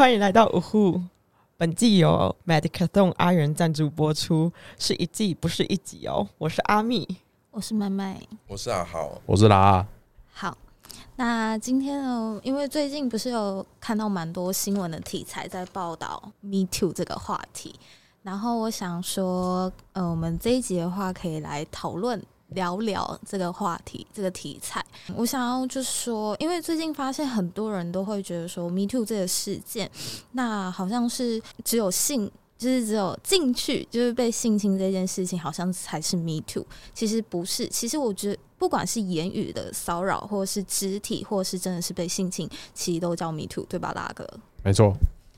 欢迎来到五户。本季由 Medicathon 阿元赞助播出，是一季不是一集哦。我是阿蜜，我是麦麦，我是阿豪，我是拉。好，那今天呢，因为最近不是有看到蛮多新闻的题材在报道 Me Too 这个话题，然后我想说，呃，我们这一集的话可以来讨论。聊聊这个话题，这个题材。我想要就是说，因为最近发现很多人都会觉得说，Me Too 这个事件，那好像是只有性，就是只有进去就是被性侵这件事情，好像才是 Me Too。其实不是，其实我觉得，不管是言语的骚扰，或是肢体，或是真的是被性侵，其实都叫 Me Too，对吧，大哥？没错。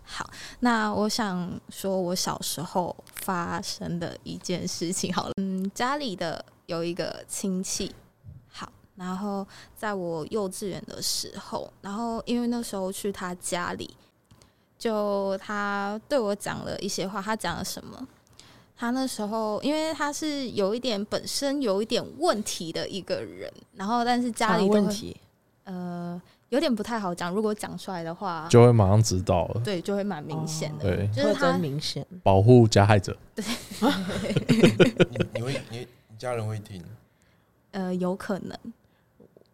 好，那我想说，我小时候发生的一件事情，好了，嗯，家里的。有一个亲戚，好，然后在我幼稚园的时候，然后因为那时候去他家里，就他对我讲了一些话。他讲了什么？他那时候因为他是有一点本身有一点问题的一个人，然后但是家里问题，呃，有点不太好讲。如果讲出来的话，就会马上知道了。对，就会蛮明显的。对，就是他明显保护加害者。对，你你会你。家人会听，呃，有可能。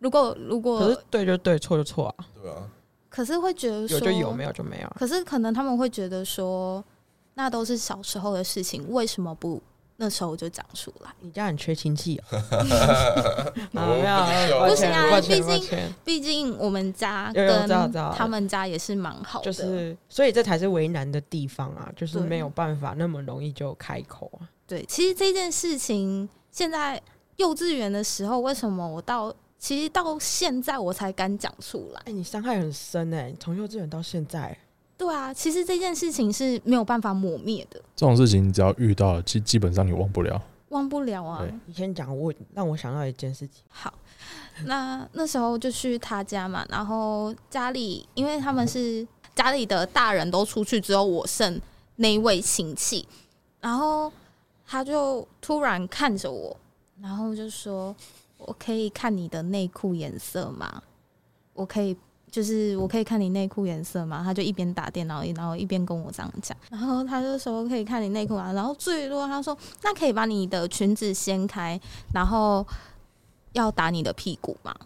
如果如果可是对就对，错就错啊。对啊。可是会觉得有就有，没有就没有。可是可能他们会觉得说，那都是小时候的事情，为什么不那时候就讲出来？你家很缺亲戚啊？没有，不行啊！毕竟毕竟我们家跟他们家也是蛮好的，就是所以这才是为难的地方啊，就是没有办法那么容易就开口啊。对，其实这件事情。现在幼稚园的时候，为什么我到其实到现在我才敢讲出来？哎，你伤害很深哎！从幼稚园到现在，对啊，其实这件事情是没有办法抹灭的。这种事情只要遇到了，基基本上你忘不了，忘不了啊！你先讲，我让我想到一件事情。好，那那时候就去他家嘛，然后家里因为他们是家里的大人都出去，只有我剩那一位亲戚，然后。他就突然看着我，然后就说：“我可以看你的内裤颜色吗？我可以，就是我可以看你内裤颜色吗？”他就一边打电脑，然后一边跟我这样讲。然后他就说：“可以看你内裤啊。”然后最多他说：“那可以把你的裙子掀开，然后要打你的屁股吗？”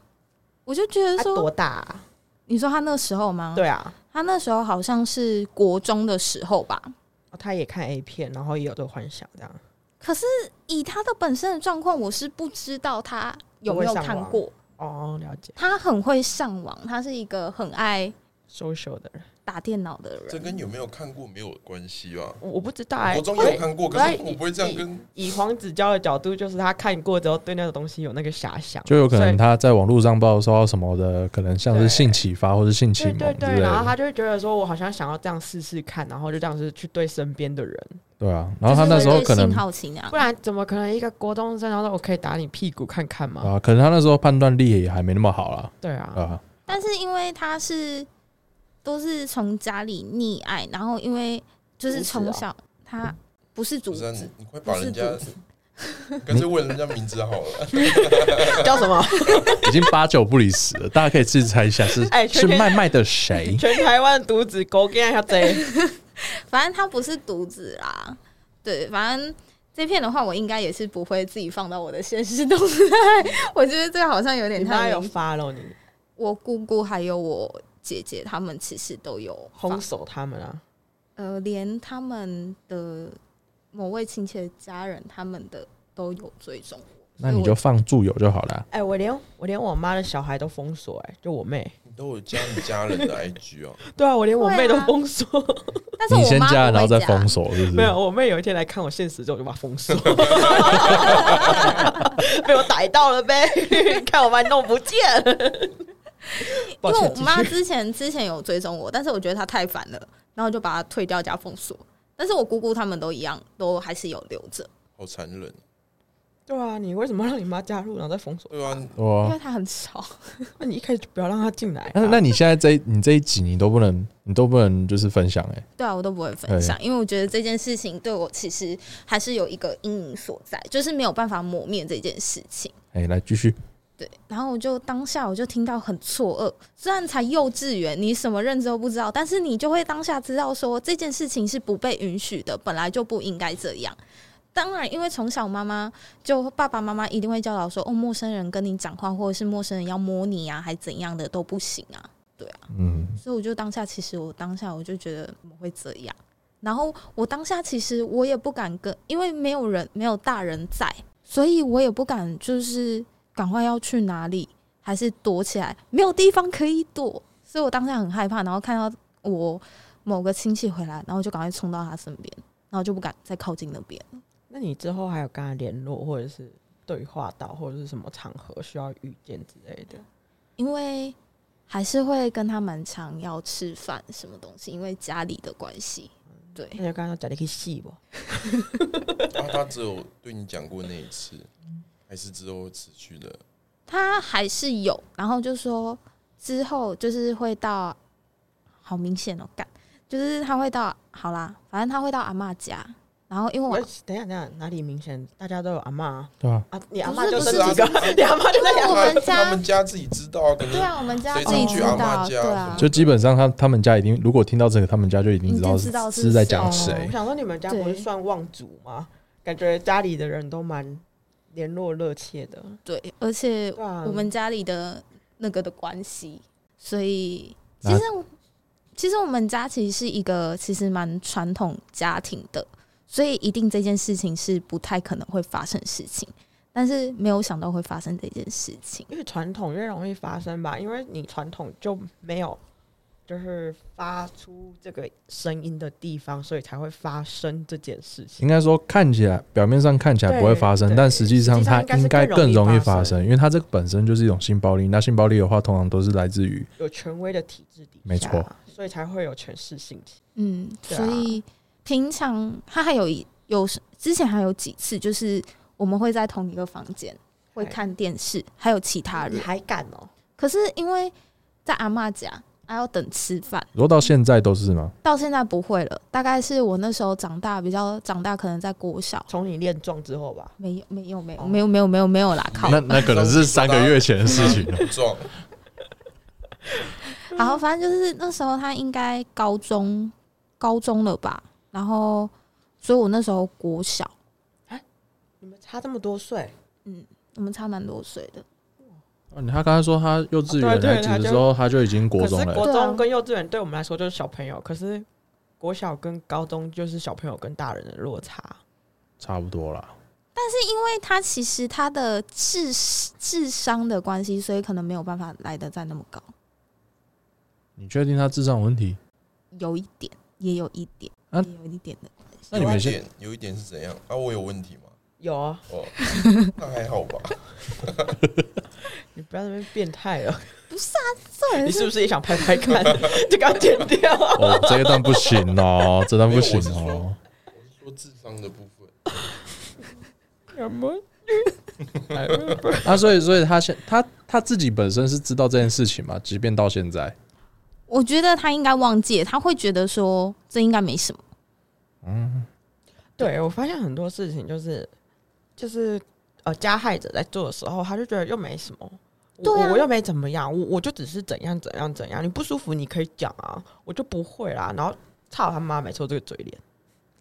我就觉得说多大？你说他那时候吗？对啊，他那时候好像是国中的时候吧。他也看 A 片，然后也有这个幻想，这样。可是以他的本身的状况，我是不知道他有没有看过哦。了解，他很会上网，他是一个很爱 social 的人。打电脑的人，这跟有没有看过没有关系吧？我不知道哎，我中有看过，可是我不会这样跟。以黄子佼的角度，就是他看过之后，对那个东西有那个遐想，就有可能他在网络上报收到什么的，可能像是性启发或是性启蒙对对，然后他就会觉得说，我好像想要这样试试看，然后就这样子去对身边的人。对啊，然后他那时候可能好奇啊，不然怎么可能一个国中生，然后我可以打你屁股看看嘛？啊，可能他那时候判断力也还没那么好了。对啊，啊，但是因为他是。都是从家里溺爱，然后因为就是从小他不是主子，你快把人家，干脆问人家名字好了，叫什么？已经八九不离十了，大家可以自己猜一下是哎是麦麦的谁？全台湾独子，狗跟一下贼。反正他不是独子啦，对，反正这片的话，我应该也是不会自己放到我的现实动态。我觉得这个好像有点太有发了你。我姑姑还有我。姐姐他们其实都有轰手他们啊，呃，连他们的某位亲戚的家人，他们的都有追踪我。那你就放住友就好了。哎，我连我连我妈的小孩都封锁，哎，就我妹，你都有加你家人的 IG 哦。对啊，我连我妹都封锁。但是你先加，然后再封锁，是不是？没有，我妹有一天来看我现实之后就把封锁，被我逮到了呗，看我把你弄不见。因为我妈之前之前有追踪我，但是我觉得她太烦了，然后就把她退掉加封锁。但是我姑姑他们都一样，都还是有留着。好残忍！对啊，你为什么让你妈加入，然后再封锁？对啊，因为她很吵。那你一开始就不要让她进来。那那你现在这你这一集你都不能，你都不能就是分享哎？对啊，我都不会分享，因为我觉得这件事情对我其实还是有一个阴影所在，就是没有办法磨灭这件事情。哎，来继续。对，然后我就当下我就听到很错愕，虽然才幼稚园，你什么认知都不知道，但是你就会当下知道说这件事情是不被允许的，本来就不应该这样。当然，因为从小妈妈就爸爸妈妈一定会教导说，哦，陌生人跟你讲话，或者是陌生人要摸你啊，还怎样的都不行啊，对啊，嗯，所以我就当下其实我当下我就觉得怎么会这样，然后我当下其实我也不敢跟，因为没有人没有大人在，所以我也不敢就是。赶快要去哪里？还是躲起来？没有地方可以躲，所以我当下很害怕。然后看到我某个亲戚回来，然后就赶快冲到他身边，然后就不敢再靠近那边那你之后还有跟他联络，或者是对话到，或者是什么场合需要遇见之类的？因为还是会跟他蛮常要吃饭什么东西，因为家里的关系。对，那就刚刚讲的可以细不？啊，他只有对你讲过那一次。还是之后持续的，他还是有，然后就说之后就是会到，好明显哦，干，就是他会到，好啦，反正他会到阿妈家，然后因为我等下等下哪里明显，大家都有阿妈，对啊，啊，你阿妈 就是几个，你阿妈就在我们家，他们家自己知道，对啊，我们家自己知道，对啊，就基本上他他们家已经，如果听到这个，他们家就已经知道是在讲谁。我想说你们家不是算望族吗？感觉家里的人都蛮。联络热切的，对，而且我们家里的那个的关系，所以其实其实我们家其实是一个其实蛮传统家庭的，所以一定这件事情是不太可能会发生事情，但是没有想到会发生这件事情，因为传统越容易发生吧，因为你传统就没有。就是发出这个声音的地方，所以才会发生这件事情。应该说，看起来表面上看起来不会发生，但实际上它应该更容易发生，因为它这个本身就是一种性暴力。那性暴力的话，通常都是来自于有权威的体制底下，没错，所以才会有权势性。嗯，所以平常他还有一有之前还有几次，就是我们会在同一个房间会看电视，还有其他人还敢哦。可是因为在阿妈家。还要等吃饭，如果到现在都是吗？到现在不会了，大概是我那时候长大比较长大，可能在国小，从你练壮之后吧。没有，没有，没有，没有，没有，没有，没有啦！靠，那那可能是三个月前的事情了。壮。好，反正就是那时候他应该高中，高中了吧？然后，所以我那时候国小。哎，你们差这么多岁？嗯，我们差蛮多岁的。他刚才说他幼稚园的时候，他就已经国中了。国中跟幼稚园对我们来说就是小朋友，可是国小跟高中就是小朋友跟大人的落差，差不多啦。但是因为他其实他的智智商的关系，所以可能没有办法来的再那么高。你确定他智商有问题？有一点，也有一点，也有一点的关系。那你们先有一点是怎样？啊，我有问题吗？有啊。哦，那还好吧。你不要那边变态了，不是啊，这人你是不是也想拍拍看？就给他剪掉。哦，这一段 不行哦，这段不行哦。我是说智商的部分。什么？啊，所以，所以他现他他自己本身是知道这件事情嘛？即便到现在，我觉得他应该忘记，他会觉得说这应该没什么。嗯，对我发现很多事情就是就是。呃，加害者在做的时候，他就觉得又没什么，我我又没怎么样，我我就只是怎样怎样怎样，你不舒服你可以讲啊，我就不会啦。然后操他妈，没错，这个嘴脸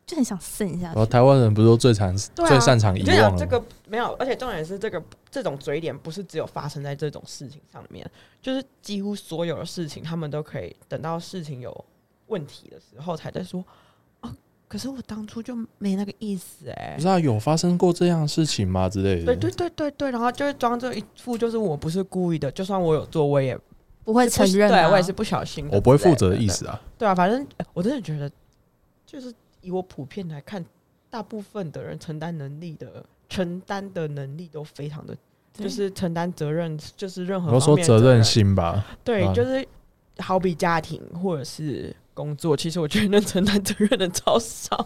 就很想剩下。然后台湾人不是都最常最擅长遗忘这个没有，而且重点是这个这种嘴脸不是只有发生在这种事情上面，就是几乎所有的事情，他们都可以等到事情有问题的时候才在说。可是我当初就没那个意思哎，不知道有发生过这样的事情吗之类的？对对对对对，然后就会装这一副，就是我不是故意的，就算我有做，我也不会承认，对我也是不小心，我不会负责的意思啊。对啊，反正我真的觉得，就是以我普遍来看，大部分的人承担能力的承担的能力都非常的，就是承担责任，就是任何我说责任心吧，对，就是好比家庭或者是。工作其实我觉得能承担责任的超少，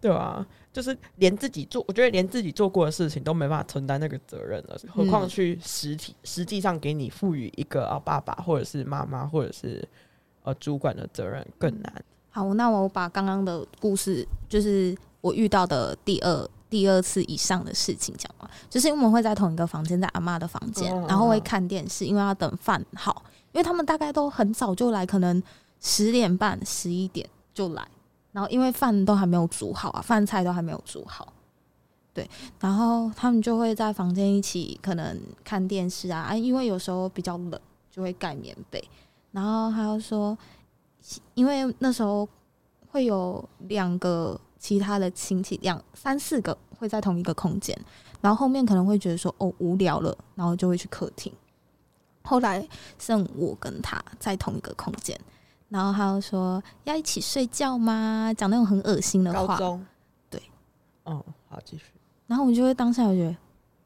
对吧？就是连自己做，我觉得连自己做过的事情都没办法承担那个责任了，何况去实体实际上给你赋予一个啊爸爸或者是妈妈或者是呃主管的责任更难。好，那我把刚刚的故事，就是我遇到的第二第二次以上的事情讲完，就是因为我们会在同一个房间，在阿妈的房间，然后会看电视，因为要等饭好，因为他们大概都很早就来，可能十点半、十一点就来，然后因为饭都还没有煮好啊，饭菜都还没有煮好，对，然后他们就会在房间一起可能看电视啊，啊，因为有时候比较冷，就会盖棉被，然后还要说，因为那时候会有两个。其他的亲戚两三四个会在同一个空间，然后后面可能会觉得说哦无聊了，然后就会去客厅。后来剩我跟他在同一个空间，然后他又说要一起睡觉吗？讲那种很恶心的话。对，哦，好继续。然后我就会当下我觉得，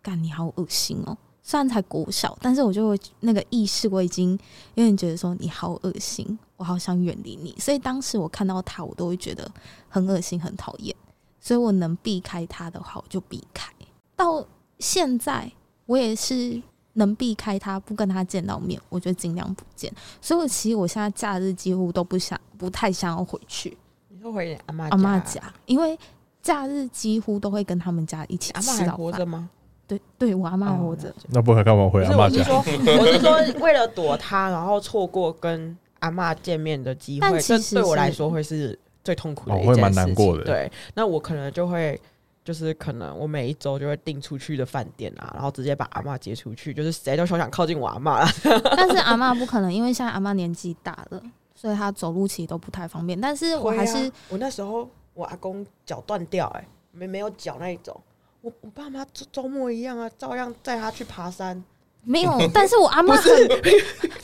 干你好恶心哦。虽然才国小，但是我就会那个意识我已经有点觉得说你好恶心，我好想远离你。所以当时我看到他，我都会觉得很恶心、很讨厌。所以我能避开他的话，我就避开。到现在，我也是能避开他，不跟他见到面，我就尽量不见。所以，我其实我现在假日几乎都不想、不太想要回去。你说回阿妈阿妈家，因为假日几乎都会跟他们家一起吃到饭吗？对，对我阿妈活着，那不会干嘛回阿妈家？我是说，我是说，为了躲他，然后错过跟阿妈见面的机会，这对我来说会是最痛苦的一件事情。对，那我可能就会，就是可能我每一周就会订出去的饭店啊，然后直接把阿妈接出去，就是谁都休想靠近我阿妈。但是阿妈不可能，因为现在阿妈年纪大了，所以她走路其实都不太方便。但是我还是，我那时候我阿公脚断掉，哎，没没有脚那一种。我我爸妈周周末一样啊，照样带他去爬山。没有，但是我阿妈很，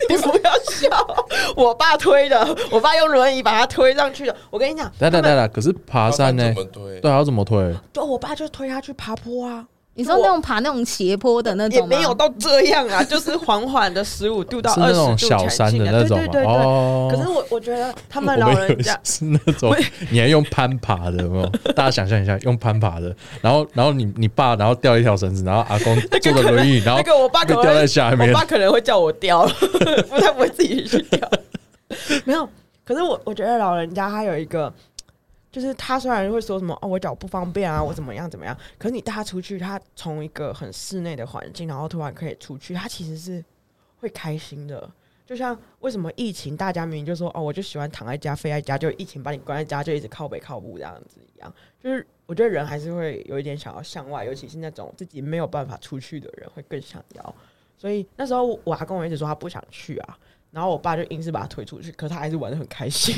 你不要笑，我爸推的，我爸用轮椅把他推上去的。我跟你讲，等等等等，可是爬山呢？对，要怎么推？就我爸就推他去爬坡啊。你说那种爬那种斜坡的那种也没有到这样啊，就是缓缓的十五度到二十度小山的那种。对对对。可是我我觉得他们老人家是那种，你还用攀爬的，没有？大家想象一下，用攀爬的，然后然后你你爸然后吊一条绳子，然后阿公 坐着轮椅，然后那个我爸可能掉在下面，我爸可能会叫我吊，不他不会自己去吊。没有，可是我我觉得老人家他有一个。就是他虽然会说什么哦，我脚不方便啊，我怎么样怎么样，可是你带他出去，他从一个很室内的环境，然后突然可以出去，他其实是会开心的。就像为什么疫情，大家明明就说哦，我就喜欢躺在家、飞在家，就疫情把你关在家，就一直靠北靠步这样子一样。就是我觉得人还是会有一点想要向外，尤其是那种自己没有办法出去的人，会更想要。所以那时候我阿公一直说他不想去啊。然后我爸就硬是把他推出去，可他还是玩的很开心。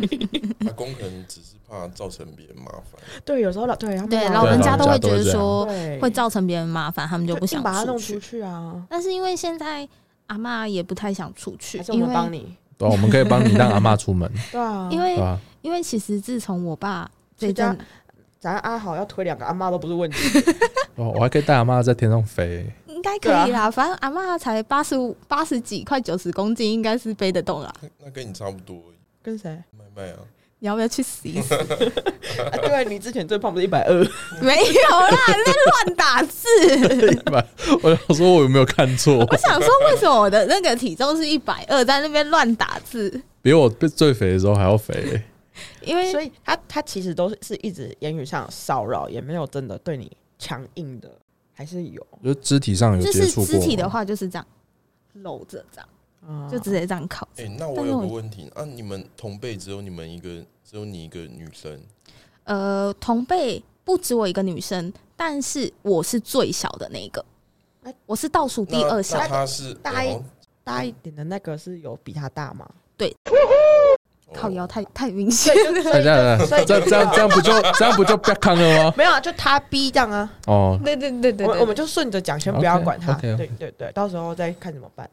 阿公可能只是怕造成别人麻烦。对，有时候老对对老人家都会觉得说会造成别人麻烦，他们就不想把他弄出去啊。但是因为现在阿妈也不太想出去，因为帮你，对，我们可以帮你让阿妈出门。对啊，因为因为其实自从我爸这阵，咱阿好要推两个阿妈都不是问题。哦，我还可以带阿妈在天上飞。应该可以啦，反正阿妈才八十五、八十几，快九十公斤，应该是背得动啦。那跟你差不多。跟谁？麦麦啊！你要不要去死一死？对，你之前最胖不是一百二？没有啦，你在乱打字。一百，我想说，我有没有看错？我想说，为什么我的那个体重是一百二，在那边乱打字？比我最肥的时候还要肥。因为，所以他他其实都是是一直言语上骚扰，也没有真的对你强硬的。还是有，就肢体上有接触过。肢体的话就是这样搂着这样，就直接这样靠。哎，那我有个问题啊，你们同辈只有你们一个，只有你一个女生？呃，同辈不止我一个女生，但是我是最小的那个，我是倒数第二小。他是大一大一点的那个是有比他大吗？对。靠腰太太明显，这样这样这样这样不就 这样不就不要看了吗？没有啊，就他逼这样啊。哦，对对对对，我我们就顺着讲，先不要管他。对对对，到时候再看怎么办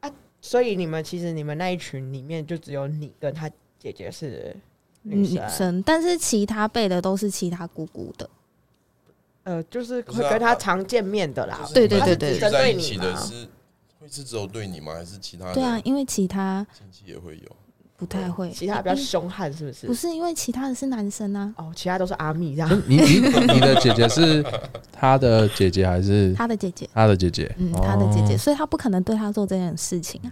啊。所以你们其实你们那一群里面就只有你跟他姐姐是女生，但是其他辈的都是其他姑姑的。呃，就是会跟他常见面的啦。对对对对，针对你的是会是只有对你吗？还是其他？对啊，因为其他亲戚也会有。不太会，其他比较凶悍，是不是？不是，因为其他的是男生啊。哦，其他都是阿密这样。你你你的姐姐是他的姐姐还是他的姐姐？他的姐姐，嗯，他的姐姐，所以他不可能对他做这件事情啊。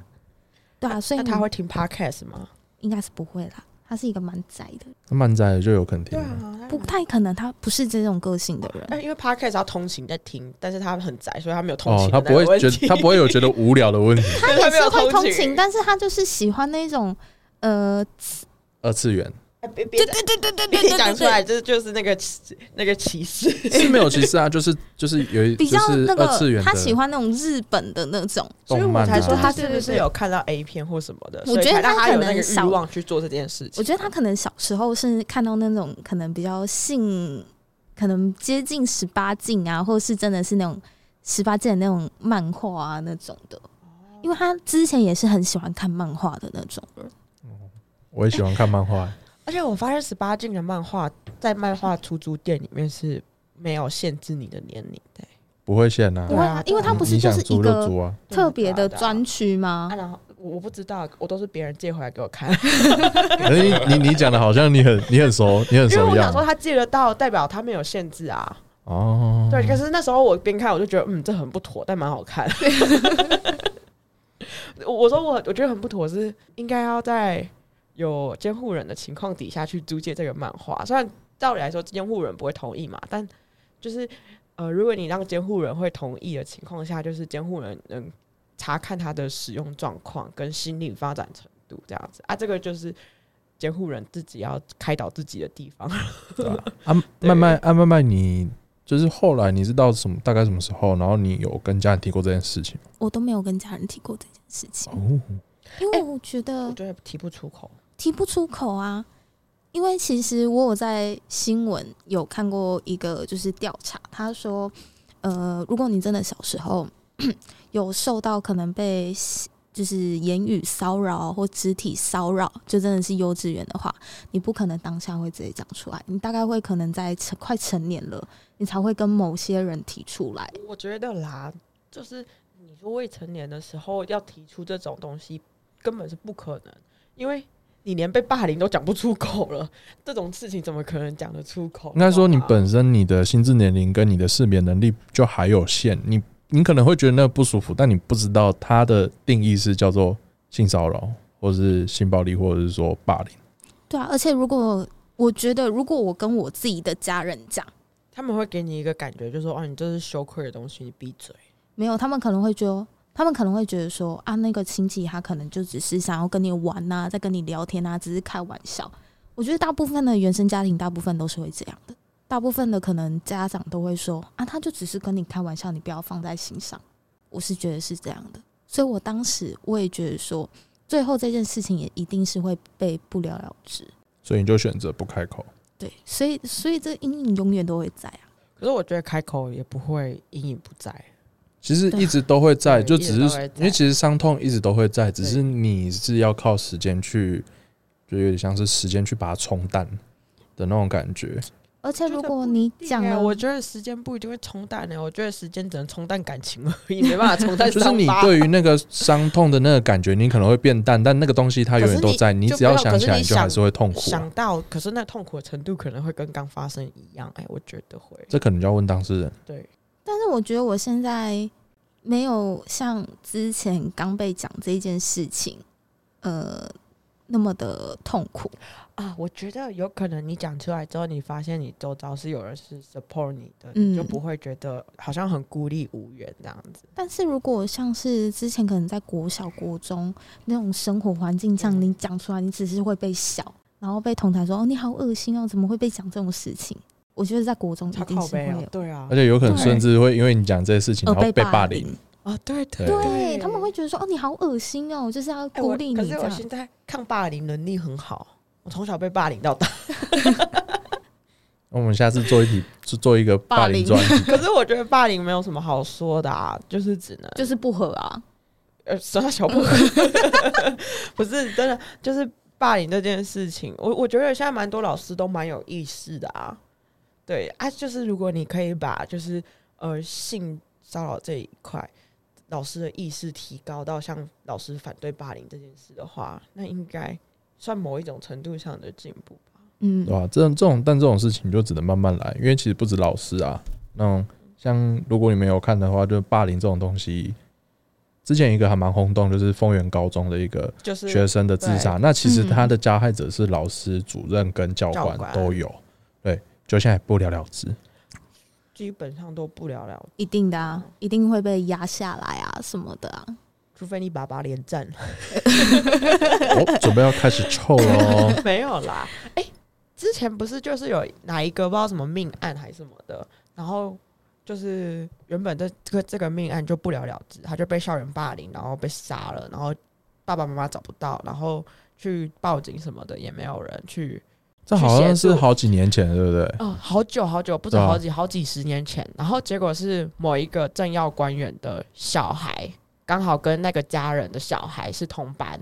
对啊，所以他会听 podcast 吗？应该是不会啦。他是一个蛮宅的，他蛮宅的就有可能听对。啊，不太可能他不是这种个性的人。哎，因为 podcast 要通勤在听，但是他很宅，所以他没有通勤，哦他不会觉得他不会有觉得无聊的问题。他也没有是会通勤勤，，但是他就是喜欢那种呃，二次元哎别别对对对对对别对对讲出来，这就是那个那个歧视。是没有歧视啊，就是就是有一比较那个他喜欢那种日本的那种，所以我才说他是不是有看到 A 片或什么的，我觉得他可能少望去做这件事情。我觉得他可能小时候是看到那种可能比较性，可能接近十八禁啊，或者是真的是那种十八禁的那种漫画啊那种的，因为他之前也是很喜欢看漫画的那种人。我也喜欢看漫画，而且我发现十八禁的漫画在漫画出租店里面是没有限制你的年龄的、不会限啊不。会啊，因为它不是就是一个租啊，特别的专区吗啊，？然后我我不知道，我都是别人借回来给我看，可是你你你讲的好像你很你很熟，你很熟一样因为我想说他借得到，代表他没有限制啊。哦。对，可是那时候我边看我就觉得，嗯，这很不妥，但蛮好看。我我说我我觉得很不妥，是应该要在有监护人的情况底下去租借这个漫画。虽然照理来说监护人不会同意嘛，但就是呃，如果你让监护人会同意的情况下，就是监护人能查看他的使用状况跟心理发展程度这样子啊，这个就是监护人自己要开导自己的地方。对啊，啊慢慢啊慢慢，你就是后来你是到什么大概什么时候，然后你有跟家人提过这件事情吗我都没有跟家人提过这件事情，哦，因为我觉得我觉得提不出口。提不出口啊。因为其实我有在新闻有看过一个就是调查，他说，呃，如果你真的小时候 有受到可能被就是言语骚扰或肢体骚扰，就真的是幼稚园的话，你不可能当下会直接讲出来，你大概会可能在成快成年了，你才会跟某些人提出来。我觉得啦，就是你说未成年的时候要提出这种东西，根本是不可能，因为你连被霸凌都讲不出口了，这种事情怎么可能讲得出口？应该说你本身你的心智年龄跟你的识别能力就还有限，你你可能会觉得那个不舒服，但你不知道它的定义是叫做性骚扰，或是性暴力，或者是说霸凌。对啊，而且如果我觉得，如果我跟我自己的家人讲，他们会给你一个感觉，就是说哦，你这是羞愧的东西，你闭嘴。没有，他们可能会觉得，他们可能会觉得说啊，那个亲戚他可能就只是想要跟你玩呐、在跟你聊天啊，只是开玩笑。我觉得大部分的原生家庭，大部分都是会这样的。大部分的可能家长都会说啊，他就只是跟你开玩笑，你不要放在心上。我是觉得是这样的，所以我当时我也觉得说，最后这件事情也一定是会被不了了之。所以你就选择不开口。对，所以所以这阴影永远都会在啊。可是我觉得开口也不会阴影不在，其实一直都会在，就只是因为其实伤痛一直都会在，只是你是要靠时间去，就有点像是时间去把它冲淡的那种感觉。而且如果你讲了，我觉得时间不一定会冲淡的，我觉得时间只能冲淡感情而已，没办法冲淡 就是你对于那个伤痛的那个感觉，你可能会变淡，但那个东西它永远都在，你只要想起来，你你就还是会痛苦、啊想。到，可是那痛苦的程度可能会跟刚发生一样，哎，我觉得会。这可能就要问当事人。对，但是我觉得我现在没有像之前刚被讲这一件事情，呃，那么的痛苦。啊，我觉得有可能你讲出来之后，你发现你周遭是有人是 support 你的，嗯你就不会觉得好像很孤立无援这样子。但是如果像是之前可能在国小、国中那种生活环境下，嗯你讲出来，你只是会被笑，然后被同台说：“哦，你好恶心哦，怎么会被讲这种事情？”我觉得在国中一超定是靠背哦会有，，对啊而，且有可能甚至会因为你讲这些事情，呃然后被霸霸凌。。啊，对对对他们会觉得说：“哦，你好恶心哦，就是要孤立可是你。我现在抗霸凌能力很好，我从小被霸凌到大。那我们下次做一题，就做一个霸凌专题。可是我觉得霸凌没有什么好说的啊，就是只能就是不合啊。呃，什么小不 不是真的，就是霸凌这件事情，我我觉得现在蛮多老师都蛮有意识的啊。对啊，就是如果你可以把就是呃性骚扰这一块，老师的意识提高到像老师反对霸凌这件事的话，那应该算某一种程度上的进步吧。嗯对，吧、这种这种，但这种事情就只能慢慢来，因为其实不止老师啊，那种像如果你没有看的话，就霸凌这种东西，之前一个还蛮轰动，就是丰原高中的一个就是学生的自杀，那其实嗯他的加害者是老师、主任跟教官都有，对，就现在不了了之。基本上都不了了，一定的啊，一定会被压下来啊什么的啊。除非你爸爸连战。哦，准备要开始臭了。没有啦，哎、之前不是就是有哪一个不知道什么命案还是什么的，然后就是原本这这个这个命案就不了了之，他就被校园霸凌，然后被杀了，然后爸爸妈妈找不到，然后去报警什么的也没有人去，这好像是好几年前，对不对？哦，好久好久，不止好几、好几十年前，然后结果是某一个政要官员的小孩，刚好跟那个家人的小孩是同班，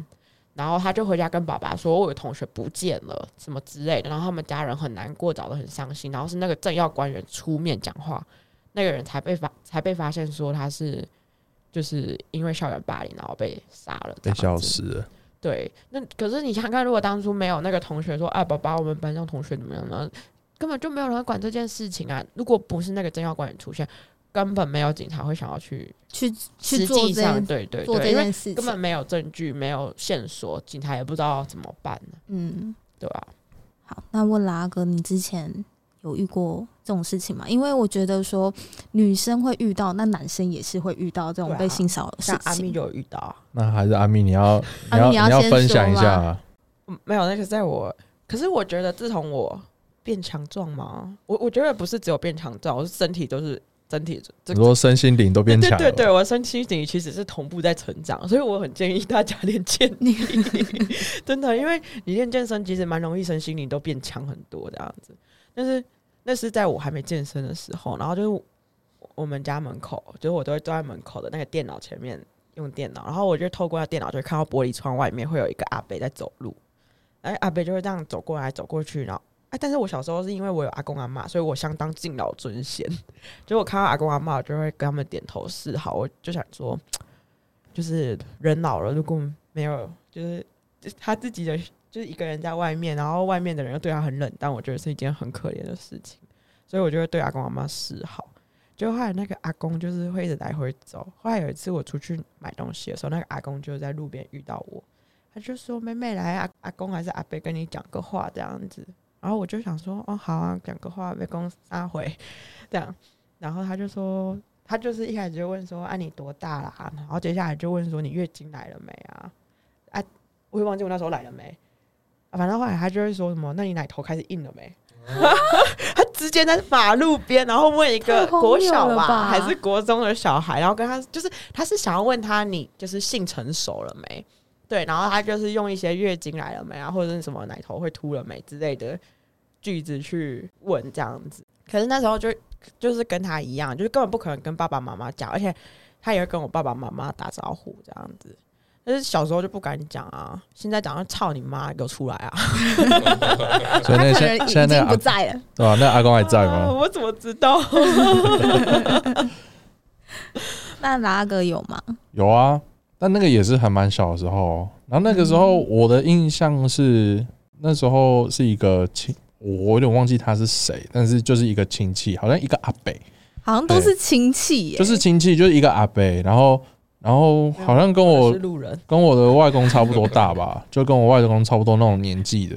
然后他就回家跟爸爸说，我有同学不见了，什么之类的，然后他们家人很难过，找得很伤心，然后是那个政要官员出面讲话，那个人才被发才被发现说他是就是因为校园霸凌然后被杀了，被消失了。对，那可是你想想看，如果当初没有那个同学说，啊，爸爸，我们班上同学怎么样呢？根本就没有人管这件事情啊！如果不是那个政要官员出现，根本没有警察会想要去去去做这件对对做这对，因为件事情，根本没有证据，没有线索，警察也不知道怎么办呢，嗯，对吧、好，那问拉哥，你之前有遇过这种事情嘛？因为我觉得说女生会遇到，那男生也是会遇到这种被性骚扰的事情。像阿咪就有遇到啊，那还是阿咪，你要你要你要要分享一下啊。嗯没有那个在我，可是我觉得自从我变强壮嘛，我我觉得不是只有变强壮，我是身体都是整体这你说身心灵都变强，对对对，我身心灵其实是同步在成长，所以我很建议大家练健力，真的，因为你练健身其实蛮容易身心灵都变强很多这样子。但是那是在我还没健身的时候，然后就是我们家门口，就是我都会坐在门口的那个电脑前面用电脑，然后我就透过那电脑就会看到玻璃窗外面会有一个阿伯在走路，哎，阿伯就会这样走过来走过去，然后。哎，但是我小时候是因为我有阿公阿妈，所以我相当敬老尊贤。就我看到阿公阿妈，就会跟他们点头示好。我就想说，就是人老了，如果没有，就是他自己的，就是一个人在外面，然后外面的人又对他很冷淡，我觉得是一件很可怜的事情。所以我就会对阿公阿妈示好。就后来那个阿公就是会一直来回走。后来有一次我出去买东西的时候，那个阿公就在路边遇到我，他就说：“妹妹来，阿阿公还是阿伯跟你讲个话这样子。”然后我就想说：“哦，好啊，讲个话，被公阿回这样。”然后他就说，他就是一开始就问说：“啊，你多大啦？”然后接下来就问说：“你月经来了没啊？”啊，我会忘记我那时候来了没。啊，反正后来他就会说什么：“那你奶头开始硬了没？” 他直接在马路边，然后问一个国小吧吧还是国中的小孩，然后跟他就是他是想要问他你就是性成熟了没？对，然后他就是用一些月经来了没啊，或者是什么奶头会秃了没之类的句子去问这样子。可是那时候就就是跟他一样，就是根本不可能跟爸爸妈妈讲，而且他也会跟我爸爸妈妈打招呼这样子。但是小时候就不敢讲啊，现在讲要操你妈，给我出来啊！所以那现现在不在了。对吧？那阿公还在啊吗？我怎么知道？那拉哥有吗？有啊，但那个也是还蛮小的时候。然后那个时候我的印象是，那时候是一个亲，我有点忘记他是谁，但是就是一个亲戚，好像一个阿伯，好像都是亲戚耶，就是亲戚，就是一个阿伯，然后然后好像跟我是路人，跟我的外公差不多大吧，就跟我外公差不多那种年纪的，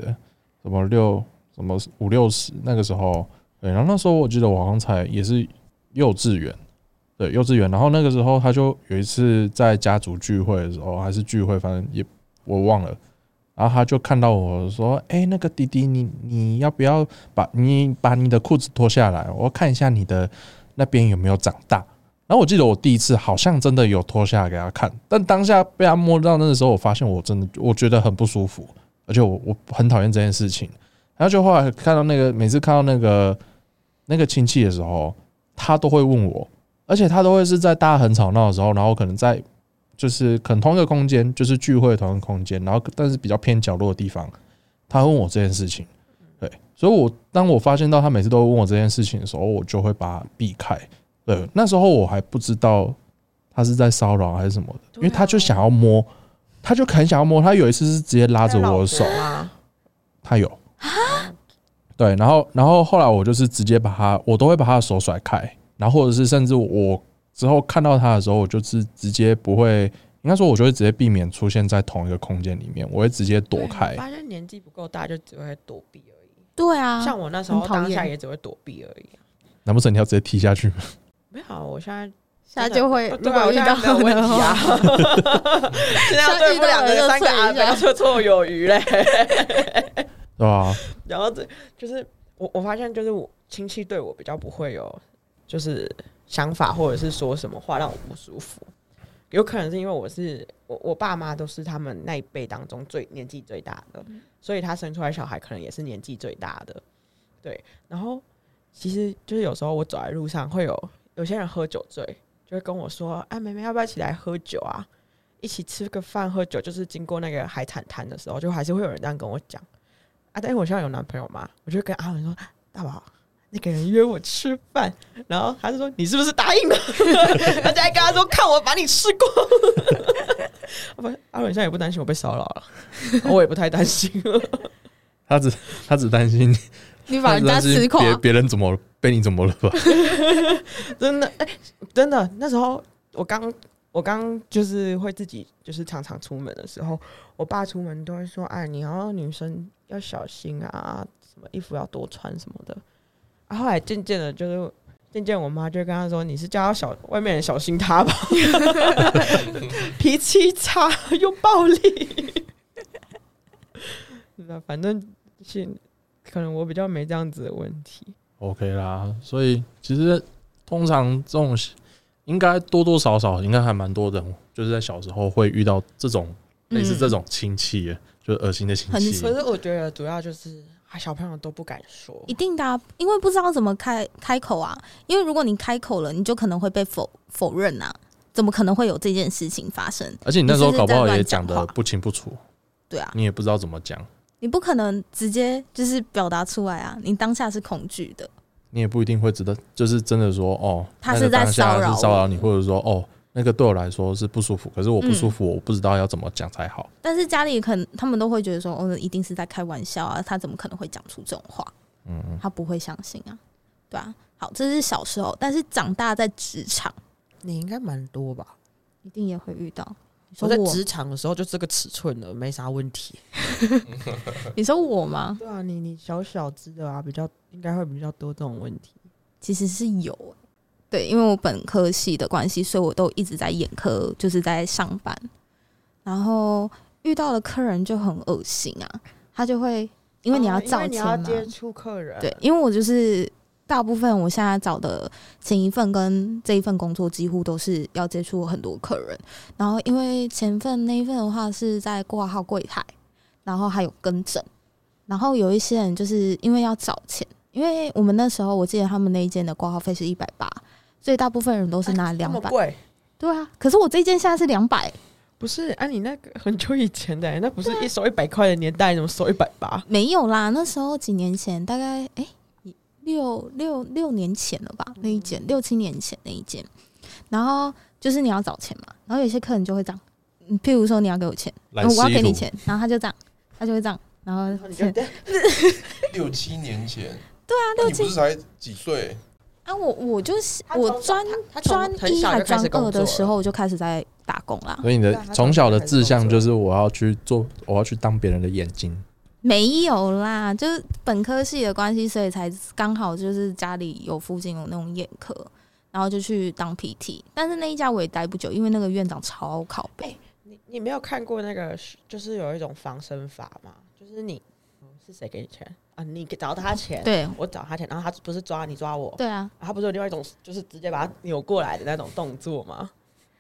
什么六什么五六十那个时候，对，然后那时候我记得我好像才也是幼稚园，对，幼稚园，然后那个时候他就有一次在家族聚会的时候，还是聚会，反正也我忘了，然后他就看到我说：“哎、那个弟弟，你你要不要把你把你的裤子脱下来，我要看一下你的那边有没有长大。”然后我记得我第一次好像真的有脱下来给他看，但当下被他摸到那个时候，我发现我真的我觉得很不舒服，而且我我很讨厌这件事情。然后就后来看到那个每次看到那个那个亲戚的时候，他都会问我，而且他都会是在大家很吵闹的时候，然后可能在就是可能同一个空间，就是聚会同一个空间，然后但是比较偏角落的地方，他问我这件事情。对，所以我当我发现到他每次都会问我这件事情的时候，我就会把它避开。对，那时候我还不知道他是在骚扰还是什么的，因为他就想要摸，他就很想要摸。他有一次是直接拉着我的手，啊，他有，对，然后然后后来我就是直接把他，我都会把他的手甩开，然后或者是甚至我之后看到他的时候，我就是直接不会，应该说我就会直接避免出现在同一个空间里面，我会直接躲开我。发现年纪不够大，就只会躲避而已。对啊，像我那时候当下也只会躲避而已啊。难不成你要直接踢下去吗？没有，我现在现在就会，如对啊，我果遇到现在没有问题啊。现在要对付两个人、三个阿伯，绰绰有余嘞。对啊？然后这就是我，我发现就是我亲戚对我比较不会有就是想法，或者是说什么话让我不舒服。有可能是因为我是我我爸妈都是他们那一辈当中最年纪最大的，所以他生出来小孩可能也是年纪最大的。对，然后其实就是有时候我走在路上会有有些人喝酒醉，就会跟我说：“哎、妹妹要不要一起来喝酒啊？一起吃个饭喝酒。”就是经过那个海产摊的时候，就还是会有人这样跟我讲。啊，但是我现在有男朋友嘛，我就跟阿文说：“大宝，那个人约我吃饭。”然后他就说：“你是不是答应了？” 他就还跟他说：“看我把你吃光。”不，阿文现在也不担心我被骚扰了，我也不太担心了。他只他只担心你把人家吃垮，别别人怎么被你怎么了吧？真的，哎、真的，那时候我刚我刚就是会自己就是常常出门的时候，我爸出门都会说：“哎，你要女生要小心啊，什么衣服要多穿什么的。”啊，后来渐渐的，就是渐渐我妈就跟他说：“你是叫他小外面人小心他吧，脾气差又暴力。”那反正现可能我比较没这样子的问题。OK 啦，所以其实通常这种应该多多少少应该还蛮多人，就是在小时候会遇到这种类似这种亲戚耶，就是恶心的亲很戚。可是我觉得主要就是啊，小朋友都不敢说一。定的、啊，因为不知道怎么开开口啊。因为如果你开口了，你就可能会被否否认啊。怎么可能会有这件事情发生？而且你那时候搞不好也讲的不清不楚，对啊，你也不知道怎么讲，你不可能直接就是表达出来啊。你当下是恐惧的，你也不一定会知道，就是真的说哦，他是在个当下骚扰骚扰你，或者说哦，那个对我来说是不舒服，可是我不舒嗯服，我不知道要怎么讲才好。但是家里可能他们都会觉得说，哦，一定是在开玩笑啊，他怎么可能会讲出这种话？嗯，他不会相信啊，对啊。好，这是小时候，但是长大在职场你应该蛮多吧？一定也会遇到。你我在，职场的时候就这个尺寸了，没啥问题。你说我吗？对啊，你你小小只的啊，比较应该会比较多这种问题。其实是有欸、对，因为我本科系的关系，所以我都一直在眼科，就是在上班。然后遇到的客人就很恶心啊，他就会因为你要哦因为你要接触客人，对，因为我就是大部分我现在找的前一份跟这一份工作，几乎都是要接触很多客人。然后因为前份那一份的话是在挂号柜台，然后还有跟诊，然后有一些人就是因为要找钱，因为我们那时候我记得他们那一间的挂号费是一百八，所以大部分人都是拿两百。对啊，可是我这一间现在是两百，不是，啊，你那个很久以前的、那不是一收一百块的年代，怎么收一百八？没有啦，那时候几年前，大概哎、六六六年前了吧，那一间六七年前那一间，然后就是你要找钱嘛，然后有些客人就会这样，嗯譬如说你要给我钱，然后我要给你钱，然后他就这样，他就会这样，然后你就 六七年前，对啊，六七你不是才几岁？啊，我我就是他从我专他从专很小就开一还专始工作了二的时候，我就开始在打工啦。所以你的对啊他从小的志向就是我要去做，我要去当别人的眼睛。没有啦，就是本科系的关系，所以才刚好就是家里有附近有那种眼科，然后就去当 PT。但是那一家我也待不久，因为那个院长超靠背。你你没有看过那个，就是有一种防身法吗？就是你、嗯是谁给你钱啊？你给找他钱，对我找他钱，然后他不是抓你抓我，对啊，啊他不是有另外一种，就是直接把他扭过来的那种动作吗？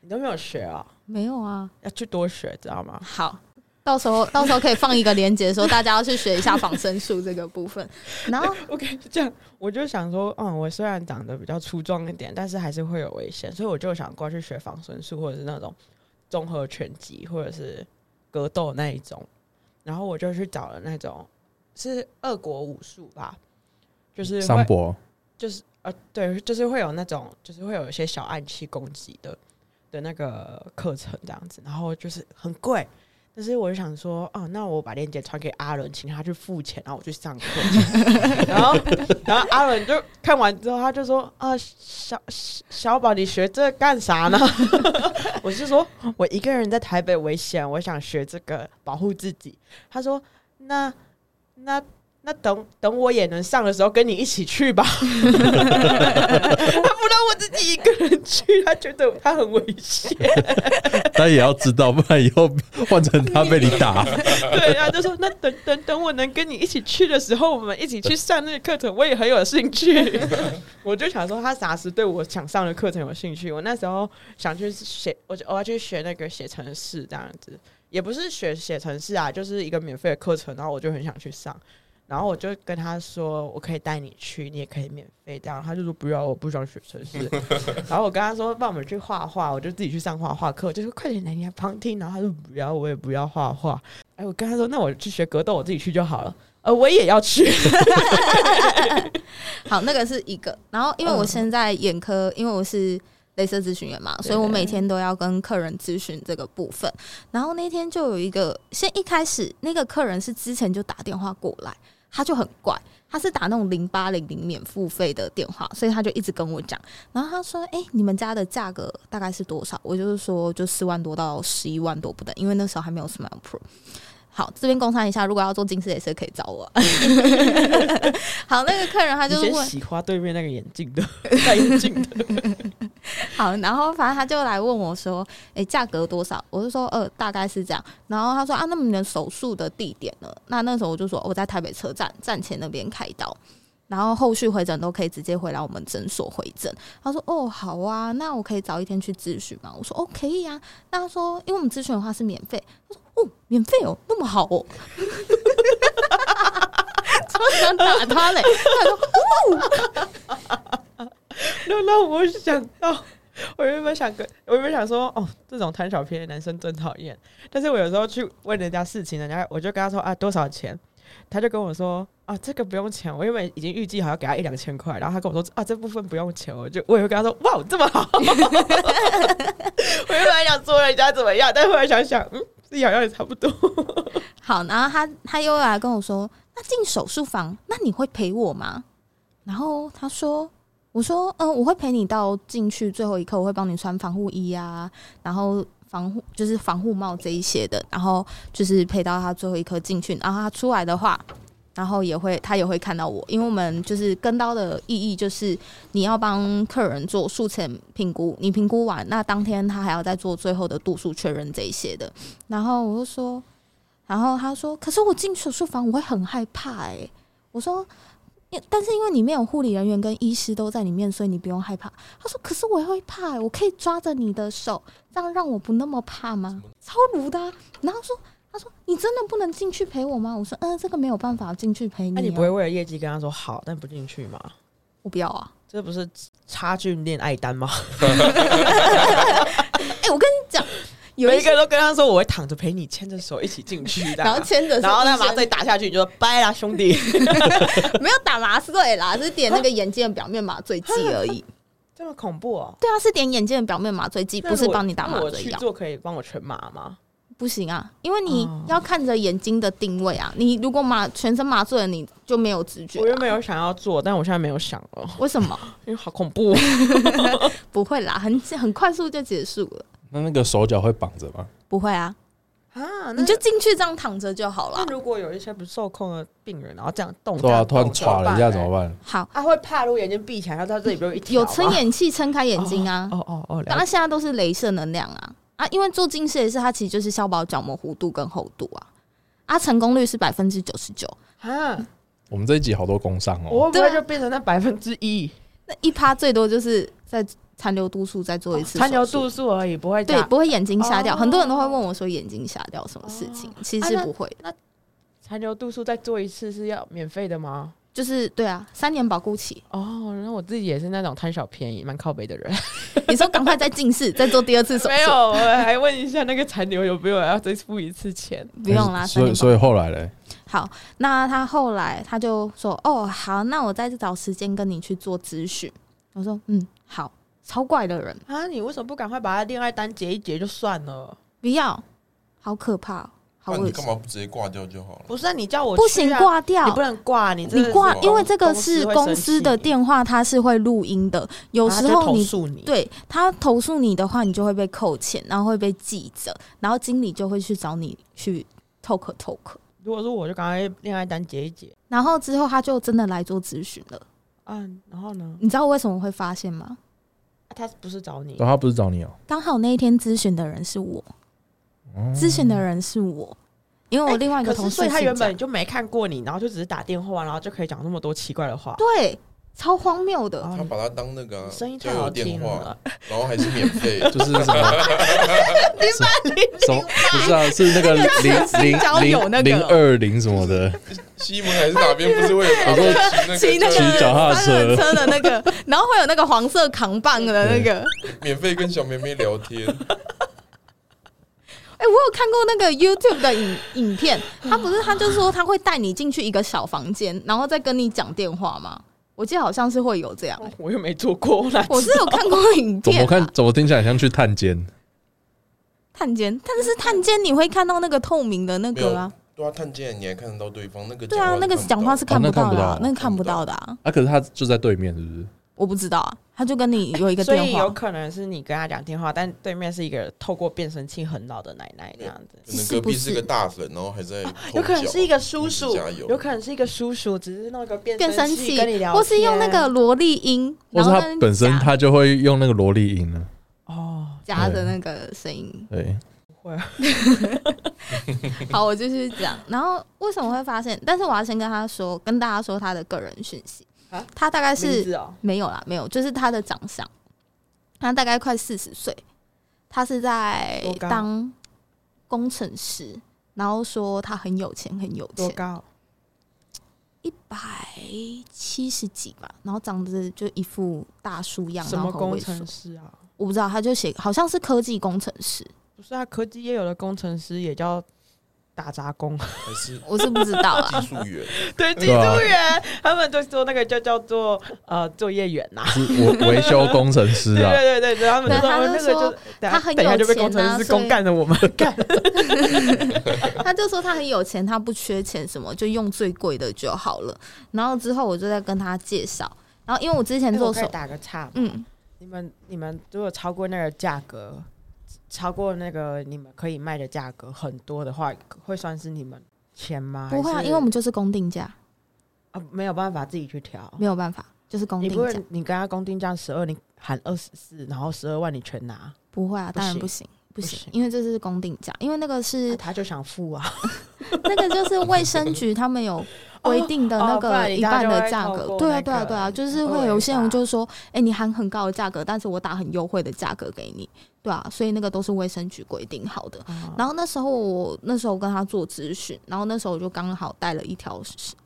你都没有学啊？没有啊。要去多学，知道吗？好，到时候 到时候可以放一个链接，说大家要去学一下仿生术这个部分。然后 OK，这样我就想说，嗯，我虽然长得比较粗壮一点，但是还是会有危险，所以我就想过去学防身术，或者是那种综合拳击，或者是格斗那一种。然后我就去找了那种是俄国武术吧，就是会桑博，就是呃，对，就是会有那种，就是会有一些小暗器攻击的的那个课程这样子，然后就是很贵，但是我就想说，哦，那我把链接传给阿伦，请他去付钱，然后我去上课。然后，然后阿伦就看完之后，他就说：“啊，小小宝，你学这干啥呢？” 我是说：“我一个人在台北危险，我想学这个保护自己。”他说：“那那。”那等等我也能上的时候，跟你一起去吧。自己一个人去，他觉得他很危险。他也要知道，不然以后换成他被你打。对啊，就说那等等等我能跟你一起去的时候，我们一起去上那个课程，我也很有兴趣。我就想说，他啥时对我想上的课程有兴趣？我那时候想去写，我就我要去学那个写程式这样子，也不是学写程式啊，就是一个免费的课程，然后我就很想去上。然后我就跟他说，我可以带你去，你也可以免费这样。他就说不要，我不想学城市。然后我跟他说，帮我们去画画，我就自己去上画画课，就说快点来，你还旁听。然后他说不要，我也不要画画。哎，我跟他说，那我去学格斗，我自己去就好了。呃，我也要去。好，那个是一个。然后因为我现在眼科，因为我是镭射咨询员嘛，所以我每天都要跟客人咨询这个部分。然后那天就有一个，先一开始那个客人是之前就打电话过来。他就很怪，他是打那种零八零零免付费的电话，所以他就一直跟我讲。然后他说：“哎，你们家的价格大概是多少？”我就是说，就四万多到十一万多不等，因为那时候还没有 Smile Pro。好，这边公参一下，如果要做近视也是可以找我。好，那个客人他就是问喜欢对面那个眼镜的 戴眼镜的。好，然后反正他就来问我说：“哎，价格多少？”我就说：“呃，大概是这样。”然后他说：“啊，那么你的手术的地点呢？”那那时候我就说：“我在台北车站站前那边开刀。”然后后续回诊都可以直接回来我们诊所回诊。他说：“哦，好啊，那我可以早一天去咨询吗？”我说：“哦，可以啊。”那他说：“因为我们咨询的话是免费。”他说：“哦，免费哦，那么好哦。”超想打他嘞！他说：“哦，那让我想到，我原本想跟，我原本想说，哦，这种贪小便宜的男生真讨厌。但是我有时候去问人家事情，人家我就跟他说啊，多少钱？”他就跟我说啊，这个不用钱，我原本已经预计好要给他一两千块，然后他跟我说啊，这部分不用钱，我就我也会跟他说哇，这么好。我原本还想说人家怎么样，但后来想想，嗯，咬咬也差不多。好，然后他他又来跟我说，那进手术房，那你会陪我吗？然后他说，我说嗯，我会陪你到进去最后一刻，我会帮你穿防护衣啊，然后。防护就是防护帽这一些的，然后就是陪到他最后一刻进去，然后他出来的话，然后也会他也会看到我，因为我们就是跟刀的意义就是你要帮客人做术前评估，你评估完，那当天他还要再做最后的度数确认这一些的。然后我就说，然后他说，可是我进手术房我会很害怕哎，我说。但是因为里面有护理人员跟医师都在里面，所以你不用害怕。他说：“可是我会怕，我可以抓着你的手，这样让我不那么怕吗？”超毒的。然后说：“他说你真的不能进去陪我吗？”我说：“嗯，这个没有办法进去陪你。”那你不会为了业绩跟他说好，但不进去吗？我不要啊！这不是差距恋爱单吗？哎，我跟你讲。有一个都跟他说：“我会躺着陪你，牵着手一起进去的。”然后牵着，然后那麻醉打下去，你就说：“拜啦，兄弟。”没有打麻醉啦，是点那个眼睛的表面麻醉剂而已。这么恐怖哦？对啊，是点眼睛的表面麻醉剂，不是帮你打麻醉药。做可以帮我全麻吗？不行啊，因为你要看着眼睛的定位啊。你如果麻全身麻醉了，你就没有直觉。我原本有想要做，但我现在没有想了。为什么？因为好恐怖。不会啦，很很快速就结束了。那那个手脚会绑着吗？不会啊，啊，你就进去这样躺着就好了。那如果有一些不受控的病人，然后这样动，对啊，突然歘了一下怎么办？好，他会怕，如果眼睛闭起来，然后他这里边有一有撑眼器撑开眼睛啊？哦哦哦，当然现在都是镭射能量啊啊，因为做近视也是它其实就是消薄角膜弧度跟厚度啊啊，成功率是百分之九十九啊。我们这一集好多工伤哦，我不会就变成那百分之一，那一趴最多就是在。残留度数再做一次，残留度数而已，不会对，不会眼睛瞎掉。很多人都会问我说眼睛瞎掉什么事情，其实不会。那残留度数再做一次是要免费的吗？就是对啊，三年保固期。哦，然后我自己也是那种贪小便宜、蛮靠北的人。你说赶快再近视，再做第二次手术？没有，我还问一下那个残留有没有要再付一次钱？不用啦。所以，所以后来嘞？好，那他后来他就说：“哦，好，那我再找时间跟你去做咨询。”我说：“嗯，好。”超怪的人啊！你为什么不赶快把他恋爱单结一结就算了？不要，好可怕！好你。干嘛不直接挂掉就好了？不是啊你叫我不行，挂掉，你不能挂，你你挂，因为这个是公司的电话，它是会录音的。有时候你投你，对他投诉你的话，你就会被扣钱，然后会被记着，然后经理就会去找你去 talk talk，如果说我就赶快恋爱单结一结，然后之后他就真的来做咨询了。嗯，然后呢，你知道为什么会发现吗？啊他不是找你他不是找你哦，刚好那一天咨询的人是我，咨询的人是我，因为我另外一个同事所以他原本就没看过你，然后就只是打电话，然后就可以讲那么多奇怪的话，对超荒谬的，哦他把它当那个啊声音太好听电话了，，然后还是免费，就是什么？什么不是啊，是那个零交友那个。零零零二零什么的，西门还是哪边不是会有我说骑那个骑脚踏三车轮车的那个，然后会有那个黄色扛棒的那个。免费跟小妹妹聊天？哎、我有看过那个 YouTube 的影影片，他不是他就说他会带你进去一个小房间，然后再跟你讲电话吗？我记得好像是会有这样、哦我又没做过，我是有看过影片、怎么看啊，怎么听起来像去探监？探监，但是探监你会看到那个透明的那个啊，对啊，探监你还看得到对方那个对啊，那个讲话是看看不到的、啊哦，那那个看不到的啊，啊，可是他就在对面，是不是？我不知道啊，他就跟你有一个所电话，以有可能是你跟他讲电话，但对面是一个透过变声器很老的奶奶那样子。可能隔壁是个大粉，然后还在有可能是一个叔叔加油，有可能是一个叔叔，只是弄个变变声器器跟你聊，或是用那个萝莉音，或是他然后跟你夹本身他就会用那个萝莉音呢？哦，夹的那个声音。对，不会啊，好，我继续讲。然后为什么会发现？但是我要先跟他说，跟大家说他的个人讯息啊。他大概名是哦，没有啦，没有，就是他的长相。他大概快四十岁，他是在多高当工程师，然后说他很有钱，很有钱？一百七十几吧，然后长得就一副大叔样，什然么工程。师啊？我不知道，他就写好像是科技工程师，不是啊，科技业有的工程师也叫打杂工，还是我是不知道啊技。术员？对，技术员，他们就说那个就叫做呃作业员呐。是维维修工程师啊，对对对，他们就说对他就那个说就他很有钱工程师啊所以公干的我们 干。他就说他很有钱，他不缺钱，什么就用最贵的就好了。然后之后我就在跟他介绍，然后因为我之前做手打个岔，嗯，你们你们如果超过那个价格，超过那个你们可以卖的价格很多的话，会算是你们钱吗？不会啊，因为我们就是公定价，啊没有办法自己去调。没有办法，就是公你不定价，会你跟他公定价十二，你喊二十四，然后十二万你全拿，不会啊，当然不行。不不行行，因为这是公定价，因为那个是那他就想付啊。那个就是卫生局 他们有规定的那个一半的价格对啊，对啊，对啊，就是会有些人就是说，哎，你喊很高的价格，但是我打很优惠的价格给你，对啊，所以那个都是卫生局规定好的。然然后那时候我那时候跟他做咨询，然后那时候我就刚好带了一条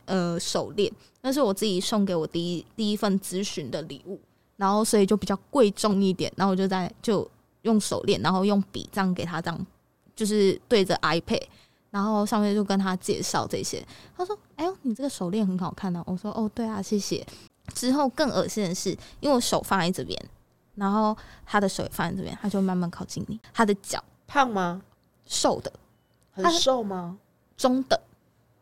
呃手链，那是我自己送给我第一第一份咨询的礼物，然后所以就比较贵重一点，然后我就在就用手链，然后用笔这样给他这样，就是对着 iPad，然后上面就跟他介绍这些，他说：“哎呦，你这个手链很好看呢、我说：“哦，对啊，谢谢。”之后更恶心的是，因为我手放在这边，然后他的手也放在这边，他就慢慢靠近你，他的脚胖吗？瘦的。很瘦吗？中等，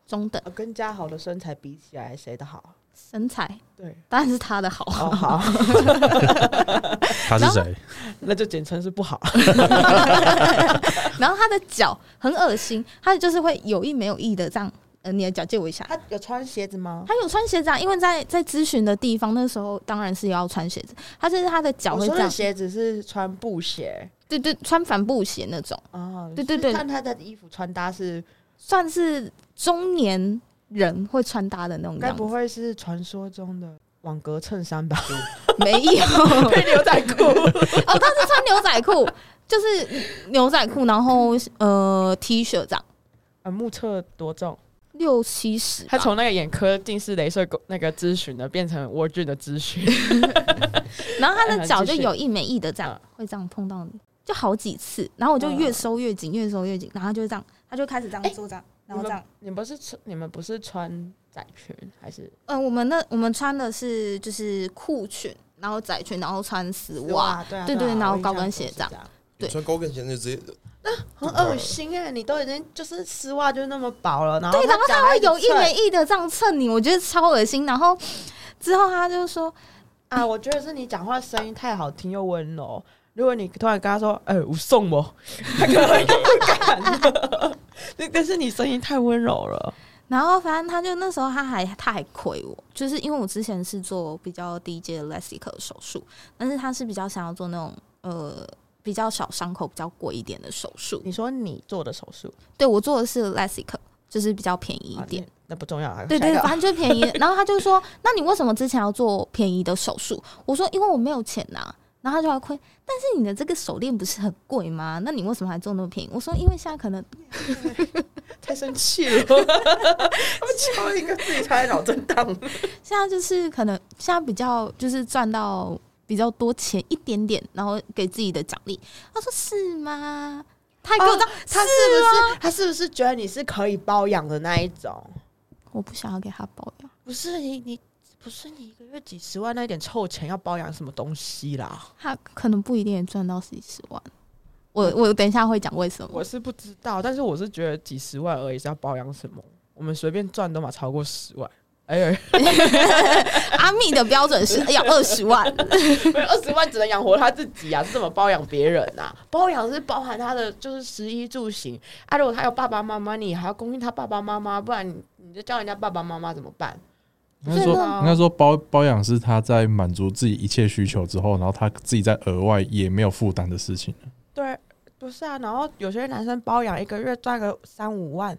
中等呃跟嘉豪的身材比起来，谁的好？身材，对，当然是他的好。哦好，他是谁？那就简称是不好。然后他的脚很恶心，他就是会有意没有意的这样，呃，你的脚借我一下。他有穿鞋子吗？他有穿鞋子啊，因为在在咨询的地方，那时候当然是要穿鞋子。他就是他的脚会这样，鞋子是穿布鞋对对，穿帆布鞋那种，哦，对对对是看他的衣服穿搭是，算是中年人会穿搭的那种该。不会是传说中的网格衬衫吧？没有 配牛仔裤，哦，他是穿牛仔裤，就是牛仔裤，然后呃 T 恤这样，呃，目测多重？六七十。他从那个眼科近视镭射那个咨询的，变成蜗苣的咨询。然后他的脚就有意没意的这样嗯，会这样碰到你，就好几次，然后我就嗯越收越紧，越收越紧，然后他就这样，他就开始这样哎做这样，然后这样。你们不是穿你们不是穿窄裙还是嗯，我们那我们穿的是就是裤裙，然后窄裙，然后穿丝袜，对啊对对啊然后高跟鞋这样。对穿高跟鞋就直接很恶心哎、你都已经就是丝袜就那么薄了，然后对，然后他他会有意没没意的这样蹭你，我觉得超恶心。然后之后他就说，啊，我觉得是你讲话声音太好听又温柔。如果你突然跟他说：“哎、我送我”，他可能会更敢了。那但是你声音太温柔了，然后反正他就那时候他还他还亏我，就是因为我之前是做比较低阶的 LASIK 手术，但是他是比较想要做那种呃比较小伤口、比较贵一点的手术。你说你做的手术对我做的是 LASIK，就是比较便宜一点。啊那那不重要啊。对对，下一个反正就便宜。然后他就说：“那你为什么之前要做便宜的手术？”我说：“因为我没有钱呐、然后他就要亏，但是你的这个手链不是很贵吗？那你为什么还做那么便宜？我说：“因为现在可能 太生气了，他们敲一个自己才脑震荡。现在就是可能现在比较就是赚到比较多钱一点点，然后给自己的奖励。”他说：“是吗？”他还给我这样，他是不是他是不是觉得你是可以包养的那一种？我不想要给他包养。不是你你不是你一个月几十万那一点臭钱要包养什么东西啦？他可能不一定也赚到几十万。我我等一下会讲为什么我。是不知道，但是我是觉得几十万而已是要包养什么？我们随便赚都嘛超过十万。哎呦，阿密的标准是要二十万，二十万只能养活他自己啊，是怎么包养别人啊？包养是包含他的就是食衣住行啊。如果他有爸爸妈妈，你还要供应他爸爸妈妈，不然你你就叫人家爸爸妈妈怎么办？应该说应该说包包养是他在满足自己一切需求之后，然后他自己在额外也没有负担的事情。对，不是啊。然后有些男生包养一个月赚个三五万，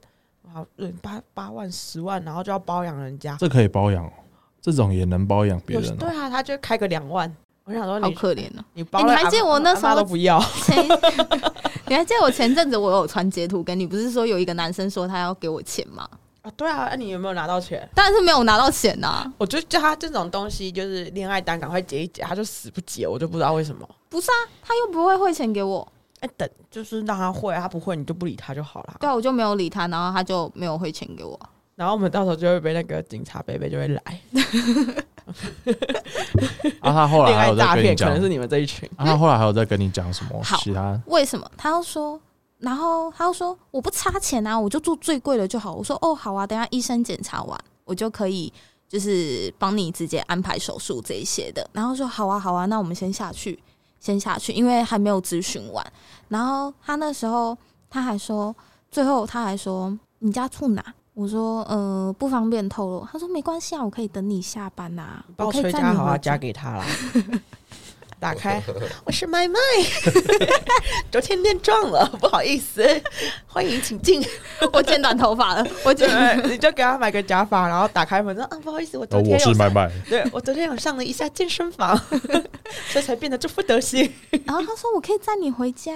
好，嗯，八八万、十万，然后就要包养人家。这可以包养哦，这种也能包养别人哦。对啊，他就开个两万。我想说好可怜哦。你你还记得我那时候都不要，你还记得我前阵子我有传截图给你，不是说有一个男生说他要给我钱吗？啊，对啊，那你有没有拿到钱？当然是没有拿到钱呐、啊，我就叫他这种东西，就是恋爱单，赶快结一结，他就死不结，我就不知道为什么。不是啊，他又不会汇钱给我，哎、等就是让他会，他不会你就不理他就好了。对啊，我就没有理他，然后他就没有汇钱给我。然后我们到时候就会被那个警察贝贝就会来，啊，他后来恋爱还有在跟你讲诈骗可能，是你们这一群。啊，他后来还有在跟你讲什么好其他？为什么？他要说，然后他又说我不差钱啊，我就住最贵的就好。我说哦，好啊，等一下医生检查完，我就可以就是帮你直接安排手术这一些的。然后说好啊，好啊，那我们先下去，先下去，因为还没有咨询完。然后他那时候他还说，最后他还说你家住哪？我说呃不方便透露。他说没关系啊，我可以等你下班呐、帮我我可以崔家豪啊，载你回嫁给他啦。打开，我是麦麦，昨天练壮了，不好意思，欢迎请进。我剪短头发了，我剪。对，你就给他买个假发，然后打开门说啊，不好意思，我昨天是麦麦，对我昨天有上了一下健身房，所以才变得这副德行。然后他说：“我可以载你回家，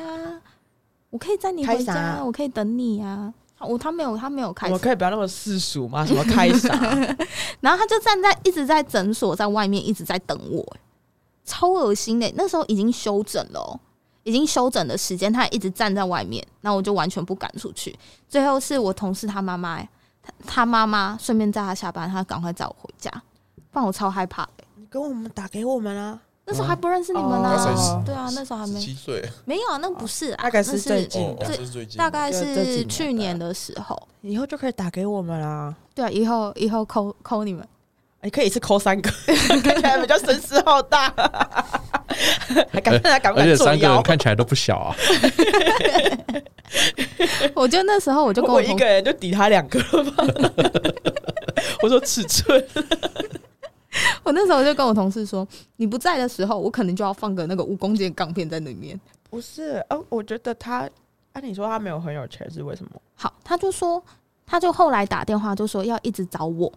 我可以载你回家，我可以等你啊。”我他没有，他没有开我，可以不要那么世俗吗？什么开啥？然后他就站在一直在诊所在外面一直在等我，欸超恶心的。那时候已经休整了哦，已经休整的时间，他一直站在外面，那我就完全不敢出去。最后是我同事他妈妈，他他妈妈顺便载他下班，他赶快载我回家，不然我超害怕的。你跟我们打给我们啊，那时候还不认识你们哦呢、对啊，那时候还没七岁，没有啊，那不是啊，大概是最近是最近，大概是去年的时候。以后就可以打给我们啦。对啊，以后以后扣扣你们。你可以一次扣三个，看起来比较声势浩大，还敢还敢不而且三个人？看起来都不小啊。我就那时候我就跟我一个人就抵他两个了吧？我说尺寸，我那时候就跟我同事说，你不在的时候，我可能就要放个那个五公斤的钢片在里面。不是，哦，我觉得他，按、你说他没有很有钱是为什么？好，他就说，他就后来打电话就说要一直找我，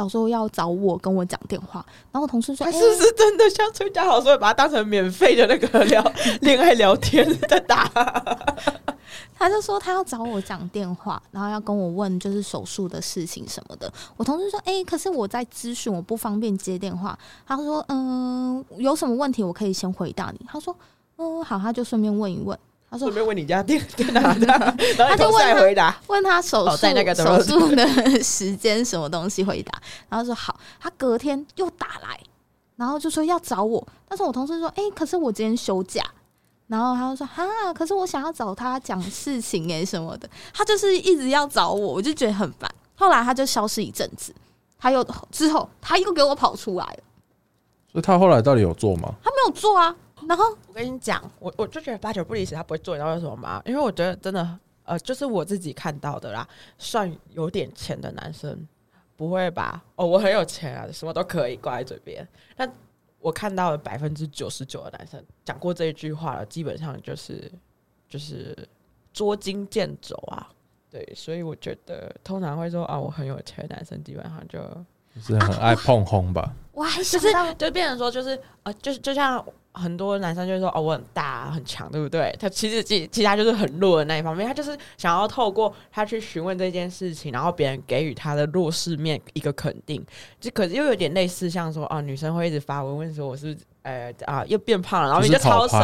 老说要找我跟我讲电话。然后我同事说，哎、他是不是真的像崔家豪说，把他当成免费的那个聊 恋爱聊天在打？他就说他要找我讲电话，然后要跟我问就是手术的事情什么的。我同事说，哎、可是我在咨询，我不方便接电话。他说，嗯、有什么问题我可以先回答你。他说，嗯，好，他就顺便问一问。他说顺便问你家店 在哪的，然后他就问回答，问他手术、哦在那个手术的时间什么东西回答，然后说好，他隔天又打来，然后就说要找我，但是我同事说，哎、可是我今天休假，然后他就说哈，可是我想要找他讲事情哎什么的，他就是一直要找我，我就觉得很烦。后来他就消失一阵子，他又之后他又给我跑出来了，所以他后来到底有做吗？他没有做啊。然后我跟你讲，我我就觉得八九不离十，他不会做，你知道为什么吗？因为我觉得真的，呃，就是我自己看到的啦，算有点钱的男生不会吧哦，我很有钱啊，什么都可以挂在嘴边。但我看到了百分之九十九的男生讲过这一句话了，基本上就是就是捉襟见肘啊。对，所以我觉得通常会说啊，我很有钱的男生，基本上就就是很爱碰轰吧。我还就是就变成说，就是呃，就是就像很多男生就是说哦，我很大很强，对不对？他其实其其他就是很弱的那一方面，他就是想要透过他去询问这件事情，然后别人给予他的弱势面一个肯定，就可是又有点类似像说啊，女生会一直发文问说我是不是呃啊又变胖了，然后你就就是超瘦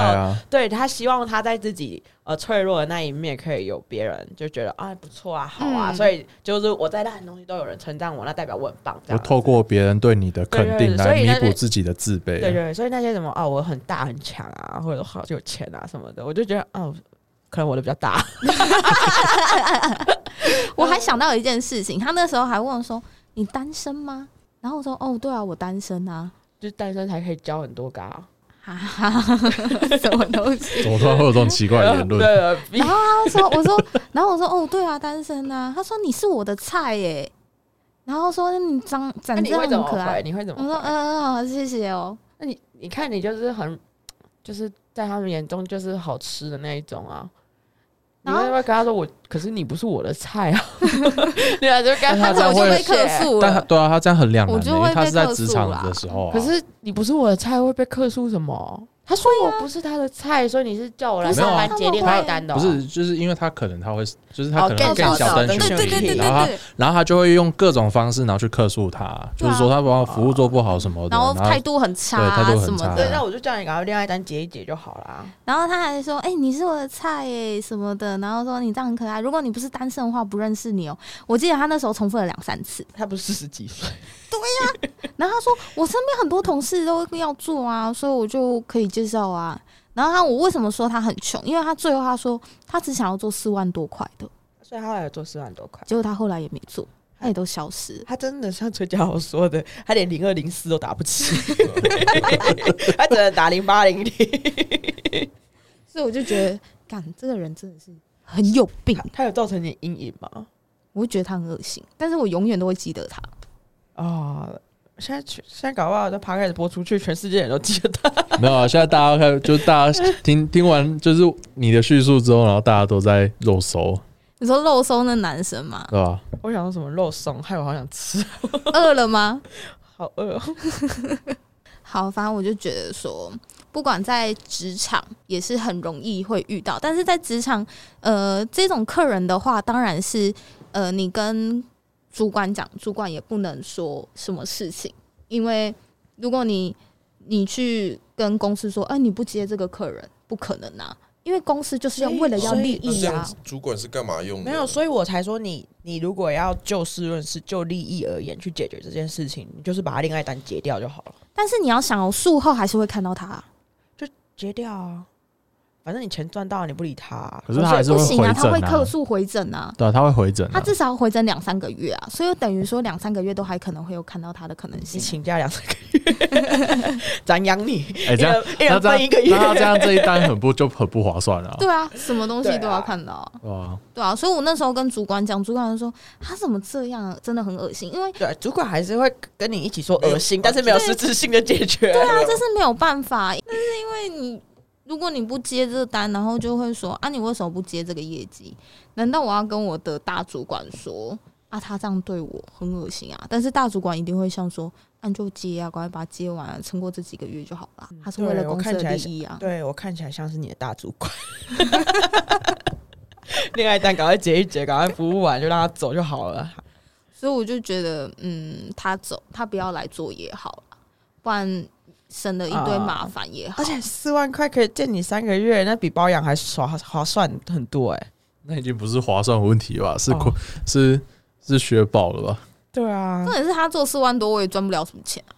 对他希望他在自己呃脆弱的那一面可以有别人就觉得啊不错啊好啊，嗯所以就是我在烂的东西都有人称赞我，那代表我很棒，这样子就透过别人对你的肯定来弥补自己的自卑對。对对，所以那些什么啊，我很大很强啊，或者好有钱啊什么的，我就觉得哦，可能我的比较大。我还想到一件事情，他那时候还问我说：“你单身吗？”然后我说：“哦，对啊，我单身啊。就是单身才可以交很多个啊，”哈哈哈，什么东西？怎么突然会有这种奇怪的言论？对，啊然后他说：“我说，然后我说，哦，对啊，单身啊。”他说：“你是我的菜耶。”然后说：“你长那你长这会怎么回？样很可爱。你会”怎么我说：“么回？嗯嗯，好，谢谢哦。那你你看你就是很，就是在他们眼中就是好吃的那一种啊。你然后会不会跟他说我？可是你不是我的菜啊！对啊，就跟但他 他这样会我就被客诉了。但他对啊，他这样很两难的，我就会因为他是在被客诉职场啦的时候啊。可是你不是我的菜，会被客诉什么？他说我不是他的菜，所以你是叫我来上啊班接另外一单的哦、不是，就是因为他可能他会，就是他可能更小灯小灯去对对对对然后他然后他就会用各种方式，然后去客诉他，啊就是说他把服务做不好什么的，然后态度很差对态啊度很差什么的对，。那我就叫你赶快另外一单结一结就好啦。然后他还说：“哎、你是我的菜耶，什么的。”然后说：“你这样很可爱。如果你不是单身的话，不认识你哦。”我记得他那时候重复了两三次。他不是四十几岁，然后他说：“我身边很多同事都要做啊，所以我就可以介绍啊。”然后他我为什么说他很穷？因为他最后他说他只想要做四万多块的，所以他后来有做四万多块。结果他后来也没做，他也都消失。他真的像崔家豪说的，他连零二零四都打不起，他只能打零八零零。所以我就觉得，干这个人真的是很有病，他有造成你阴影吗？我会觉得他很恶心，但是我永远都会记得他。啊、现在全现在搞不好这 p 开始播出去，全世界人都记得他。没有啊，现在大家开就大家听听完就是你的叙述之后，然后大家都在肉搜，你说肉搜那男生嘛，对吧？我想说什么肉松，害我好想吃，饿了吗？好饿、哦。好，反正我就觉得说，不管在职场也是很容易会遇到，但是在职场，呃，这种客人的话，当然是呃，你跟主管讲，主管也不能说什么事情，因为如果你你去跟公司说，哎、你不接这个客人，不可能啊，因为公司就是要为了要利益啊。主管是干嘛用的？没有，所以我才说你，你如果要就事论事、就利益而言去解决这件事情，你就是把他恋爱单结掉就好了，但是你要想哦，术后还是会看到他啊、结掉啊。反正你钱赚到了，你不理他啊、可是他还是会不行啊，他会客诉回诊啊。对啊，他会回诊啊，他至少要回诊两三个月啊，所以等于说两三个月都还可能会有看到他的可能你性。请假两三个月，咱养你，哎，这样那这样分一个月。那他这样这一单很不就很不划算啊？对啊，什么东西都要看到啊、对啊，所以我那时候跟主管讲，主管就说他怎么这样啊，真的很恶心，因为对，主管还是会跟你一起说恶心，但是没有实质性的解决。对啊，这是没有办法，但是因为你如果你不接这个单，然后就会说啊，你为什么不接这个业绩？难道我要跟我的大主管说啊，他这样对我很恶心啊？但是大主管一定会像说，那、你就接啊，赶快把它接完、撑过这几个月就好了。他是为了公司的利益啊。对我看起来像是你的大主管。恋爱单赶快结一结，赶快服务完就让他走就好了。所以我就觉得，嗯，他走，他不要来做也好了，不然省了一堆麻烦也好。而且四万块可以借你三个月，那比包养还划划算很多哎、那已经不是划算问题吧？是哦亏是是学饱了吧？对啊重，点是他做四万多，我也赚不了什么钱啊。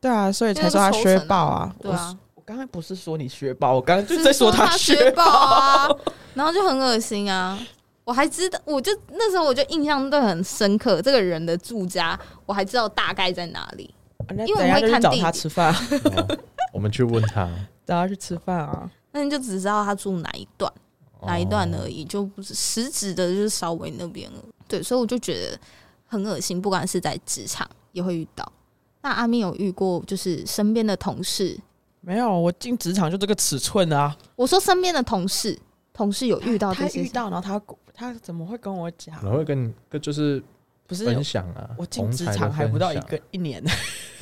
对啊，所以才说他削爆啊。对啊，我刚才不是说你学宝，我刚刚是就在说他 学宝啊，然后就很恶心啊。我还知道，我就那时候我就印象都很深刻，这个人的住家我还知道大概在哪里。那因为我会看地理他吃饭啊，哦我们去问他，找他去吃饭啊。那你就只知道他住哪一段，哪一段而已，就不是实质的，就是稍微那边而已。对，所以我就觉得很恶心，不管是在职场也会遇到。那阿咪有遇过，就是身边的同事，没有，我进职场就这个尺寸啊。我说身边的同事，同事有遇到这些他遇，到，然后他他怎么会跟我讲然后会跟你跟就是不是分享啊。我进职场还不到一个一年，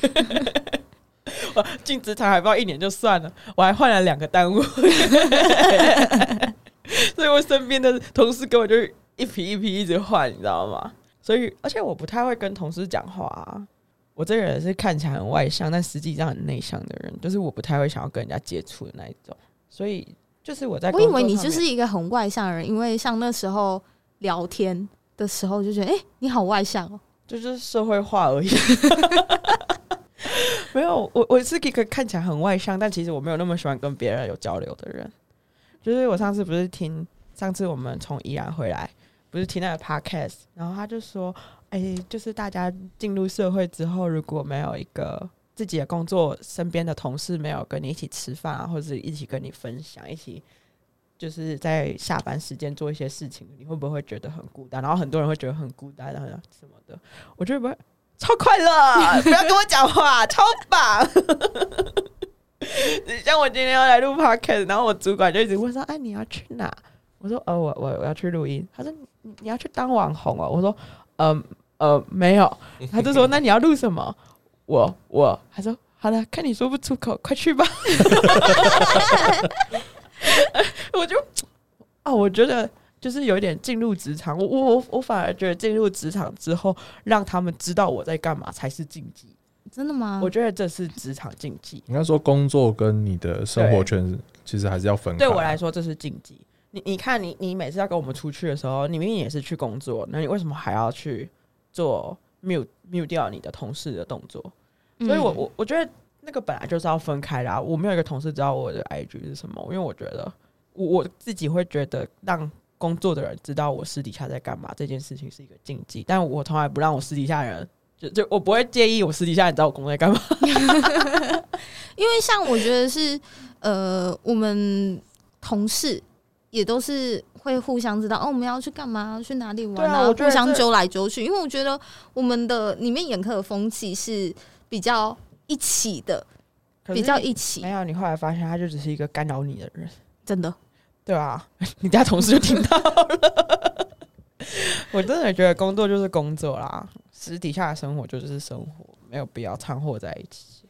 我进职场还不到一年就算了，我还换了两个单位，所以我身边的同事根本就一批一批一直换，你知道吗？所以，而且我不太会跟同事讲话、啊。我这个人是看起来很外向，但实际上很内向的人，就是我不太会想要跟人家接触的那一种。所以，就是我在我以为你就是一个很外向的人，因为像那时候聊天的时候就觉得，哎、你好外向哦。就是社会化而已。没有，我我是一个看起来很外向，但其实我没有那么喜欢跟别人有交流的人。就是我上次不是听，上次我们从宜兰回来，不是听那个 podcast，然后他就说，哎、就是大家进入社会之后，如果没有一个自己的工作，身边的同事没有跟你一起吃饭啊，或者是一起跟你分享，一起就是在下班时间做一些事情，你会不会觉得很孤单？然后很多人会觉得很孤单，然后什么的。我觉得不会，超快乐，不要跟我讲话，超棒。像我今天要来录 podcast，然后我主管就一直问说：“哎，你要去哪？”我说：“呃，我我我要去录音。”他说：“你你要去当网红哦？”我说：“呃呃，没有。”他就说：“那你要录什么？”我我他说：“好了，看你说不出口，快去吧。” 我就啊，我觉得就是有一点进入职场，我我我我反而觉得进入职场之后，让他们知道我在干嘛才是禁忌。真的吗？我觉得这是职场禁忌，应该说工作跟你的生活圈其实还是要分开。对我来说这是禁忌。你你看你你每次要跟我们出去的时候，你明明也是去工作，那你为什么还要去做 mute mute 掉你的同事的动作？嗯所以我我我觉得那个本来就是要分开的、啊。我没有一个同事知道我的 IG 是什么，因为我觉得我我自己会觉得让工作的人知道我私底下在干嘛这件事情是一个禁忌，但我从来不让我私底下人就就我不会介意我私底下你知道我工作在干嘛。因为像我觉得是呃，我们同事也都是会互相知道哦，我们要去干嘛，去哪里玩对啊我觉得这互相揪来揪去。因为我觉得我们的里面眼科的风气是比较一起的，比较一起没，有，你后来发现他就只是一个干扰你的人。真的。对啊，你家同事就听到了。我真的觉得工作就是工作啦，私底下的生活就是生活，没有必要掺和在一起。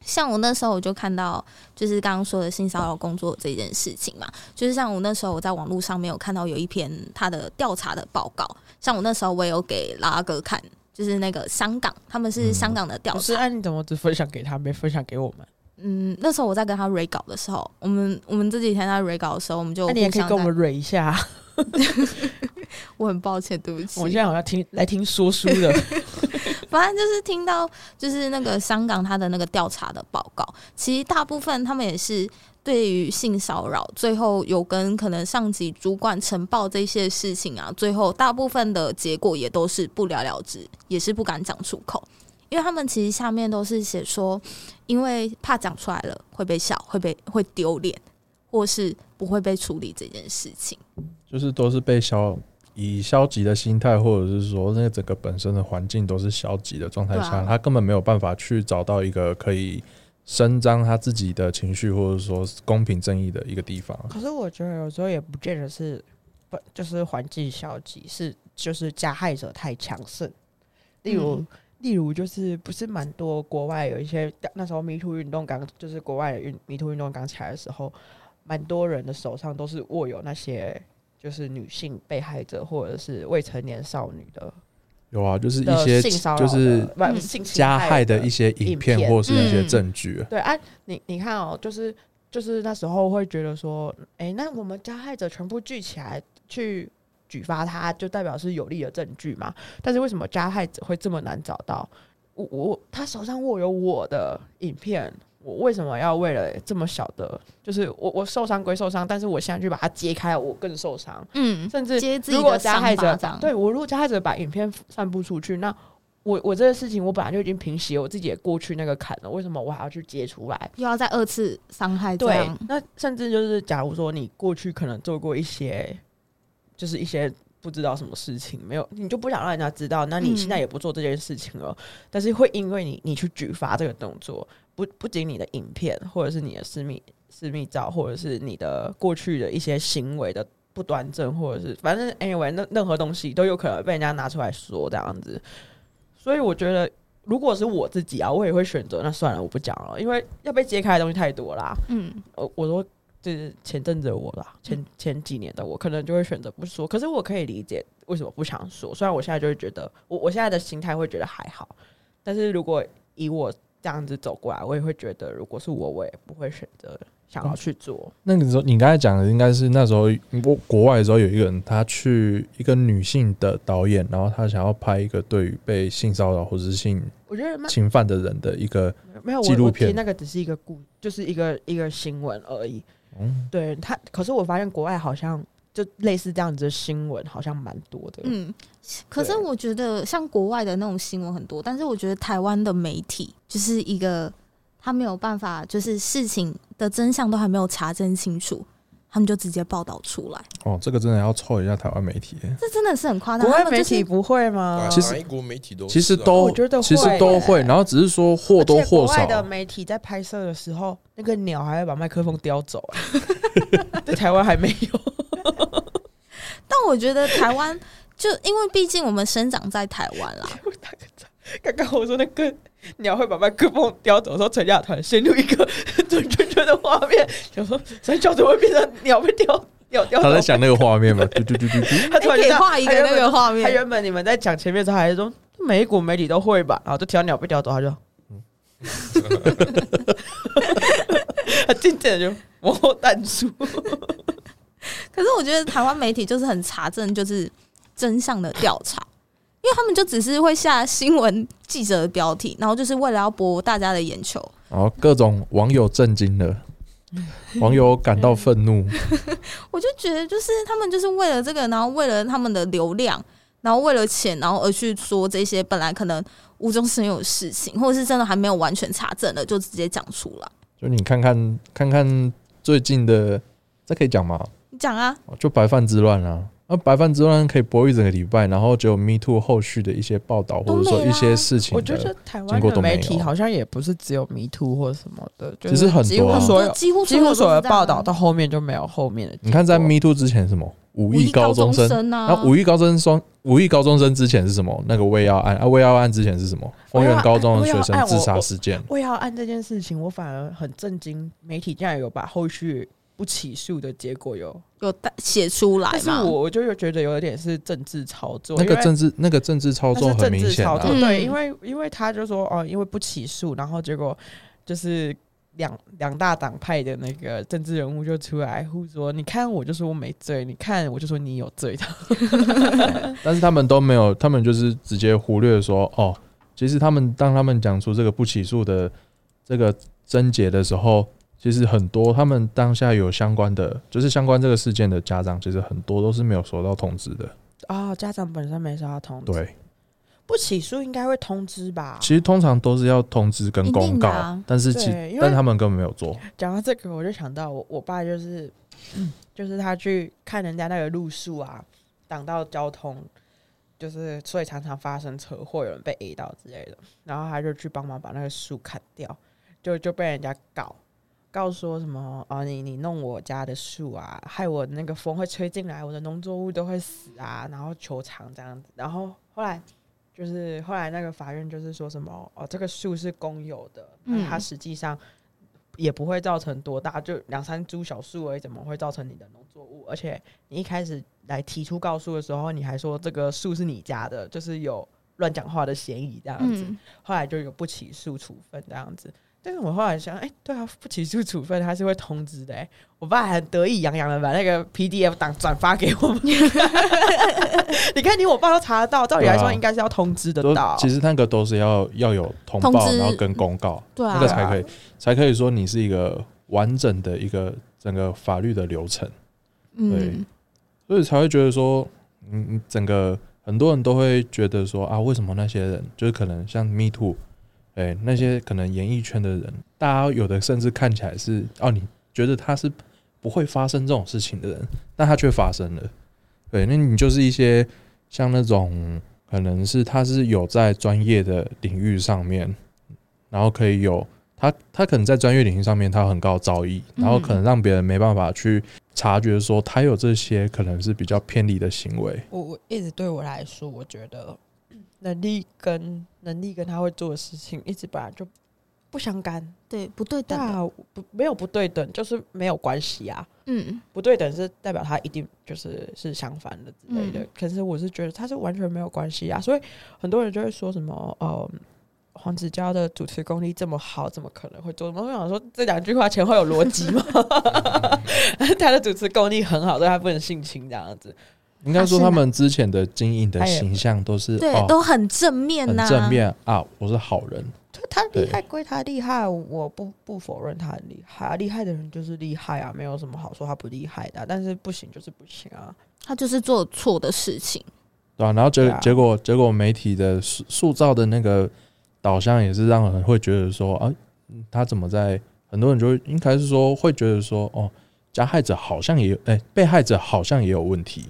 像我那时候我就看到，就是刚刚说的性骚扰工作这件事情嘛，就是像我那时候我在网络上面有看到有一篇他的调查的报告，像我那时候我也有给拉哥看，就是那个香港，他们是香港的调不是，查。啊，你怎么只分享给他，没分享给我们？嗯，那时候我在跟他 re 稿的时候，我们我们这几天在 re 稿的时候，我们就那你也可以跟我们蕊一下。我很抱歉，对不起我。现在好像听来听说书的，反正就是听到就是那个香港他的那个调查的报告，其实大部分他们也是对于性骚扰，最后有跟可能上级主管呈报这些事情啊，最后大部分的结果也都是不了了之，也是不敢讲出口，因为他们其实下面都是写说，因为怕讲出来了会被笑，会被会丢脸，或是不会被处理这件事情。就是都是被消以消极的心态，或者是说那个整个本身的环境都是消极的状态下，啊他根本没有办法去找到一个可以伸张他自己的情绪，或者说公平正义的一个地方。可是我觉得有时候也不见得是不就是环境消极，是就是加害者太强盛。例如，嗯例如就是不是蛮多国外有一些那时候迷途运动刚就是国外的运迷途运动刚起来的时候，蛮多人的手上都是握有那些就是女性被害者或者是未成年少女的有啊，就是一些性骚扰，就是加害的的一些影影片片或是一些嗯证据。对啊，你你看哦，就是就是那时候会觉得说，哎、那我们加害者全部聚起来去举发他，就代表是有利的证据嘛？但是为什么加害者会这么难找到？我我他手上握有我的影片，我为什么要为了这么小的，就是我我受伤归受伤，但是我现在去把它揭开，我更受伤。嗯，甚至如果加害者对我如果加害者把影片散布出去，那我我这个事情我本来就已经平息了我自己也过去那个坎了，为什么我还要去揭出来？又要再二次伤害对，，那甚至就是假如说你过去可能做过一些，就是一些不知道什么事情，没有你就不想让人家知道，那你嗯现在也不做这件事情了，但是会因为你你去举发这个动作，不不仅你的影片或者是你的私密私密照，或者是你的过去的一些行为的不端正，或者是反正 anyway 那任何东西都有可能被人家拿出来说这样子，所以我觉得。如果是我自己啊，我也会选择那算了，我不讲了，因为要被揭开的东西太多啦。嗯，我，我说就是前阵子的我啦，前前几年的我，可能就会选择不说。可是我可以理解为什么不想说，虽然我现在就会觉得，我我现在的心态会觉得还好，但是如果以我这样子走过来，我也会觉得，如果是我，我也不会选择想要去做。那个时候你刚才讲的应该是那时候国国外的时候有一个人，他去一个女性的导演，然后他想要拍一个对于被性骚扰或者是性我觉得侵犯的人的一个，没有纪录片那个只是一个故，就是一个一个新闻而已。嗯，对他，可是我发现国外好像就类似这样子的新闻，好像蛮多的。嗯，可是我觉得像国外的那种新闻很多，但是我觉得台湾的媒体就是一个他没有办法，就是事情的真相都还没有查证清楚，他们就直接报道出来，哦，这个真的要凑一下台湾媒体，这真的是很夸张。国外媒体不会吗？其实哪国媒体都其实都我觉得其实都会，然后只是说或多或少国外的媒体在拍摄的时候，那个鸟还会把麦克风叼走、哎 在台湾还没有。但我觉得台湾就因为毕竟我们生长在台湾啦，刚刚我说那个鸟会把麦克风叼走的时候，陈亚团陷入一个转圈圈的画面，想说三角怎么会变成鸟被叼鸟叼走？他在想那个画面嘛，嘟嘟嘟嘟嘟，他突然画一个那个画面他面。原本你们在讲前面的时候还是说每一国媒体都会吧，然后就听到鸟被叼走，他就，他渐渐的就往后淡出。可是我觉得台湾媒体就是很查证，就是真相的调查，因为他们就只是会下新闻记者的标题，然后就是为了要博大家的眼球。然后各种网友震惊了，网友感到愤怒，我就觉得，就是他们就是为了这个，然后为了他们的流量，然后为了钱，然后而去说这些本来可能无中生有的事情，或者是真的还没有完全查证的，就直接讲出来。就你看看看看最近的，这可以讲吗？你讲啊，就白饭之乱啊。那白饭之乱可以播一整个礼拜，然后只有 Me Too 后续的一些报道，或者说一些事情我觉得台湾的媒体好像也不是只有 Me Too 或什么的，就其实很几乎多啊所有几乎几乎所有的报道到到后面就没有后面的。你看，在 Me Too 之前是什么？五亿高中生，生啊，然后五亿高中生，五亿高中生之前是什么？那个魏耀案啊，魏耀案之前是什么？丰原高中的学生自杀事件。魏耀案这件事情，我反而很震惊，媒体竟然有把后续不起诉的结果有，有带写出来但是嘛？我我就有觉得有点是政治操作，那个因为政治那个政治操作很明显啊治操作，，嗯对，因为因为他就说哦，因为不起诉，然后结果就是两两大党派的那个政治人物就出来互说，你看我就说我没罪，你看我就说你有罪。的，但是他们都没有，他们就是直接忽略说，哦，其实他们当他们讲出这个不起诉的这个症结的时候，其实很多他们当下有相关的，就是相关这个事件的家长，其实很多都是没有收到通知的。哦，家长本身没收到通知，对，不起诉应该会通知吧？其实通常都是要通知跟公告，啊但是其但他们根本没有做。讲到这个，我就想到我我爸就是，就是他去看人家那个路数啊，挡到交通，就是所以常常发生车祸，有人被 A 到之类的，然后他就去帮忙把那个树砍掉，就就被人家告。告说什么啊？你你弄我家的树啊，害我那个风会吹进来，我的农作物都会死啊，然后求偿这样子。然后后来就是后来那个法院就是说什么哦，这个树是公有的，嗯它实际上也不会造成多大，就两三株小树而已，怎么会造成你的农作物？而且你一开始来提出告诉的时候，你还说这个树是你家的，就是有乱讲话的嫌疑这样子。嗯，后来就有不起诉处分这样子。但是我后来想，哎、对啊，不起诉处分他是会通知的、哎，我爸还很得意洋洋的把那个 PDF 档转发给我们。你看，你我爸都查得到，照理来说应该是要通知得都到。其实那个都是要要有通报，通然后跟公告，对啊。那个才可以才可以说你是一个完整的一个整个法律的流程，嗯，所以才会觉得说，嗯，嗯整个很多人都会觉得说啊，为什么那些人就是可能像 Me Too，哎、那些可能演艺圈的人，大家有的甚至看起来是哦，你觉得他是不会发生这种事情的人，但他却发生了。对，那你就是一些像那种可能是他是有在专业的领域上面，然后可以有他他可能在专业领域上面他有很高的造诣，然后可能让别人没办法去察觉说他有这些可能是比较偏离的行为。我我一直对我来说，我觉得能力跟能力跟他会做的事情，一直本来就不相干。对，不对等的，不没有不对等，就是没有关系啊。嗯不对等是代表他一定就是是相反的之类的。嗯可是我是觉得他是完全没有关系啊，所以很多人就会说什么呃。黄子佼的主持功力这么好，怎么可能会做？我想说这两句话前后有逻辑吗？他的主持功力很好，所以他不能性侵这样子。应该说他们之前的经营的形象都是对，哦都很正面很呐、正面啊，我是好人。就他厉害归他厉害，我不不否认他很厉害啊。厉害的人就是厉害啊，没有什么好说他不厉害的啊、但是不行就是不行啊。他就是做错的事情。对啊，然后结、啊结果结果媒体的塑塑造的那个导向也是让人会觉得说啊，嗯他怎么在很多人就会应该是说会觉得说哦，加害者好像也有哎、被害者好像也有问题，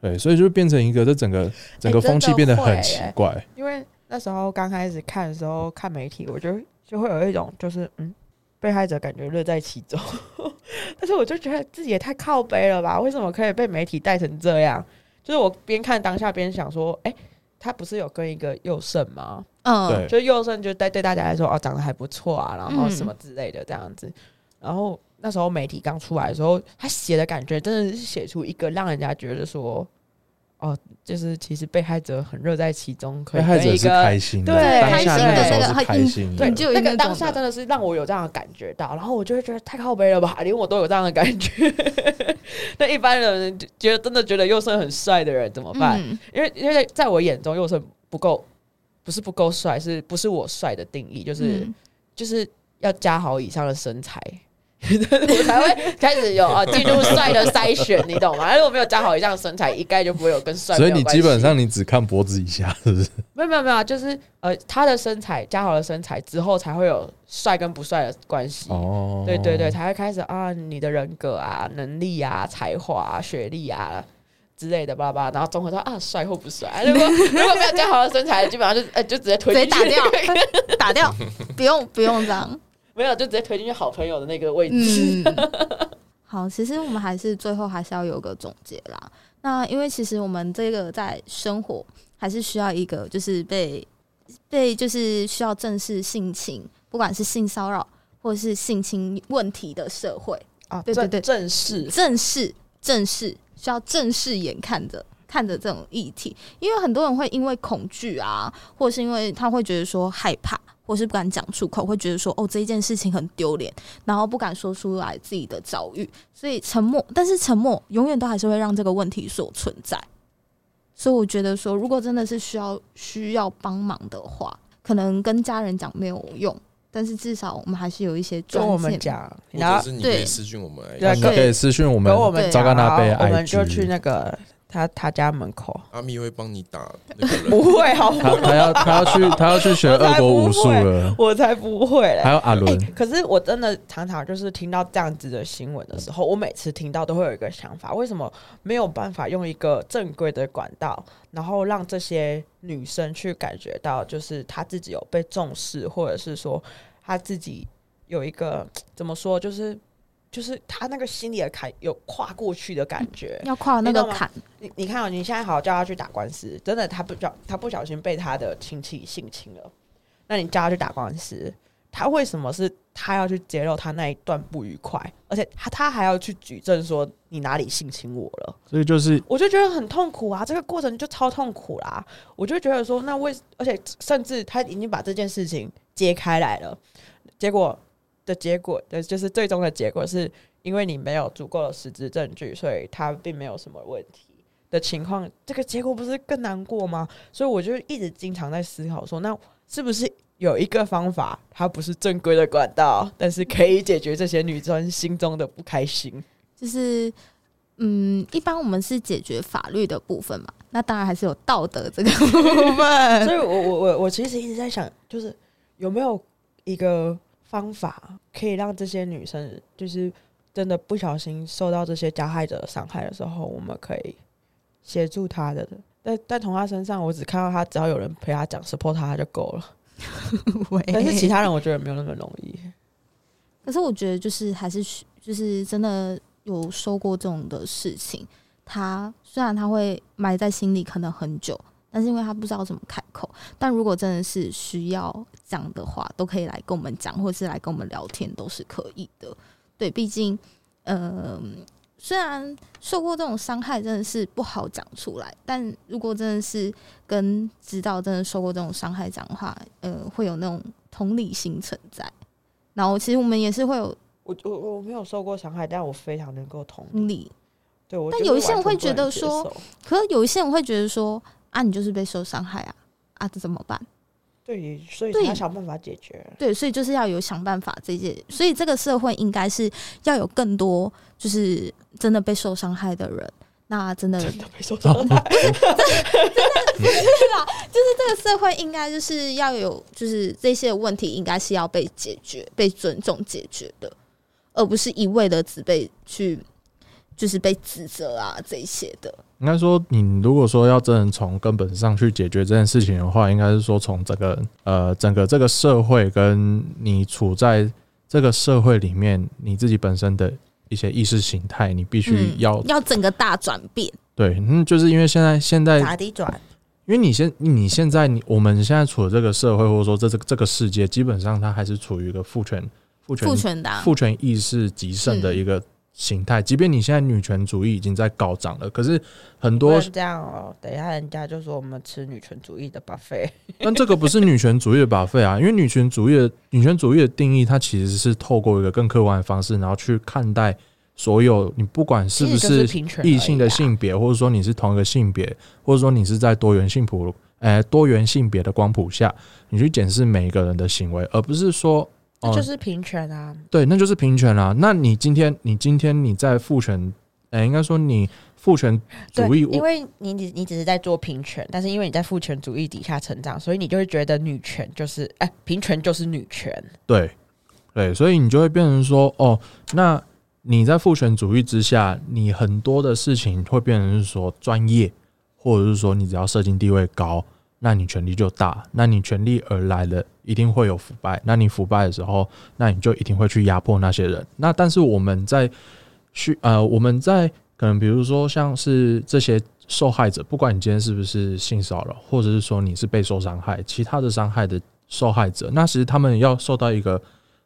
对，所以就变成一个这整个整个风气变得很奇欸怪。因为那时候刚开始看的时候，看媒体，我就就会有一种就是嗯，被害者感觉乐在其中，但是我就觉得自己也太靠背了吧？为什么可以被媒体带成这样？就是我边看当下边想说，哎、他不是有跟一个佑胜吗？嗯，对就是佑胜就对对大家来说，哦，长得还不错啊，然后嗯什么之类的这样子。然后那时候媒体刚出来的时候，他写的感觉真的是写出一个让人家觉得说，哦，就是其实被害者很乐在其中，可以被害者是一个开心的，对当下那个时候是开心的那个开心对，就那个当下真的是让我有这样的感觉到，然后我就会觉得太靠背了吧，连我都有这样的感觉。那一般人就觉得真的觉得佑胜很帅的人怎么办？嗯因为因为在我眼中，佑胜不够，不是不够帅，是不是我帅的定义？就是、嗯就是要加好以上的身材。我才会开始有啊进入帅的筛选，你懂吗？如果没有加好以上的身材，一概就不会有跟帅没所以。你基本上你只看脖子以下，是不是？没有没有没有，就是呃他的身材加好了身材之后，才会有帅跟不帅的关系。哦，对对对，才会开始啊，你的人格啊、能力啊、才华啊、学历啊之类的吧吧，然后综合到啊帅或不帅。如果如果没有加好的身材，基本上就呃就直接推直接打掉，打掉，不用不用这样。没有就直接推进去好朋友的那个位置。嗯，好，其实我们还是最后还是要有个总结啦。那因为其实我们这个在生活还是需要一个，就是被被就是需要正视性侵，不管是性骚扰或者是性侵问题的社会，啊，对对对。正视。正视正视需要正视眼看着看着这种议题，因为很多人会因为恐惧啊，或者是因为他会觉得说害怕，或是不敢讲出口，会觉得说哦这一件事情很丢脸，然后不敢说出来自己的遭遇，所以沉默。但是沉默永远都还是会让这个问题所存在。所以我觉得说，如果真的是需要需要帮忙的话，可能跟家人讲没有用，但是至少我们还是有一些专跟我们讲，或然后者是你可以对私讯我们对可以私讯我们跟我们对讲，糟糕那边我们就去那个他他家门口。阿咪会帮你打那个人。不会好不好他他要他要去他要去学俄国武术了，我才不会嘞。还有阿伦，可是我真的常常就是听到这样子的新闻的时候，我每次听到都会有一个想法：为什么没有办法用一个正规的管道，然后让这些女生去感觉到，就是她自己有被重视，或者是说她自己有一个怎么说，就是就是他那个心里的坎有跨过去的感觉。要跨那个坎，你你看、哦，你现在好叫他去打官司，真的他不小他不小心被他的亲戚性侵了，那你叫他去打官司，他为什么是他要去揭露他那一段不愉快，而且他他还要去举证说你哪里性侵我了？所以就是我就觉得很痛苦啊，这个过程就超痛苦啦。我就觉得说，那为而且甚至他已经把这件事情揭开来了，结果的结果的就是最终的结果是因为你没有足够的实质证据，所以他并没有什么问题的情况，这个结果不是更难过吗？所以我就一直经常在思考说，那是不是有一个方法，它不是正规的管道，但是可以解决这些女生心中的不开心？就是嗯，一般我们是解决法律的部分嘛，那当然还是有道德这个部分。所以我我我我其实一直在想，就是有没有一个方法可以让这些女生，就是真的不小心受到这些加害者的伤害的时候，我们可以协助她的。但但从她身上，我只看到她只要有人陪她讲 support 她就够了。但是其他人我觉得没有那么容易。可是我觉得就是还是就是真的有说过这种的事情，他虽然他会埋在心里可能很久，但是因为他不知道怎么开口。但如果真的是需要讲的话，都可以来跟我们讲，或者是来跟我们聊天，都是可以的。对，毕竟，嗯、虽然受过这种伤害真的是不好讲出来，但如果真的是跟知道真的受过这种伤害讲的话，呃，会有那种同理心存在。然后其实我们也是会有我我我没有受过伤害，但我非常能够同理。同理，对我，但有一些人会觉得说，可是有一些人会觉得说，啊，你就是被受伤害啊，啊，这怎么办？对，所以对他想办法解决。对，所以就是要有想办法这些，所以这个社会应该是要有更多就是真的被受伤害的人，那真的真的被受伤害，真 的真的。就是这个社会应该就是要有，就是这些问题应该是要被解决、被尊重解决的，而不是一味的只被去就是被指责啊这一些的。应该说，你如果说要真的从根本上去解决这件事情的话，应该是说从整个呃整个这个社会跟你处在这个社会里面，你自己本身的一些意识形态，你必须嗯要、要整个大转变，对，嗯，就是因为现在现在咋地转，因为你现你现在你我们现在处的这个社会，或者说这这个这个世界，基本上它还是处于一个父权父权父权党。父权意识极盛的一个形态。即便你现在女权主义已经在高涨了，可是很多不能这样哦。等一下人家就说我们吃女权主义的 buffet，但这个不是女权主义的 buffet 啊，因为女权主义的女权主义的定义，它其实是透过一个更客观的方式，然后去看待所有你不管是不是异性的性别，或者说你是同一个性别，或者说你是在多元性谱，哎，多元性别的光谱下，你去检视每一个人的行为，而不是说，哦、那就是平权啊。对，那就是平权啊。那你今天，你今天你在父权，呃，应该说你父权主义，因为你你你只是在做平权，但是因为你在父权主义底下成长，所以你就会觉得女权就是哎、平权就是女权。对，对，所以你就会变成说，哦，那你在父权主义之下，你很多的事情会变成是说专业，或者是说你只要社经地位高，那你权力就大，那你权力而来的一定会有腐败，那你腐败的时候，那你就一定会去压迫那些人。那但是我们在去呃，我们在可能比如说像是这些受害者，不管你今天是不是性骚扰，或者是说你是被受伤害，其他的伤害的受害者，那其实他们要受到一个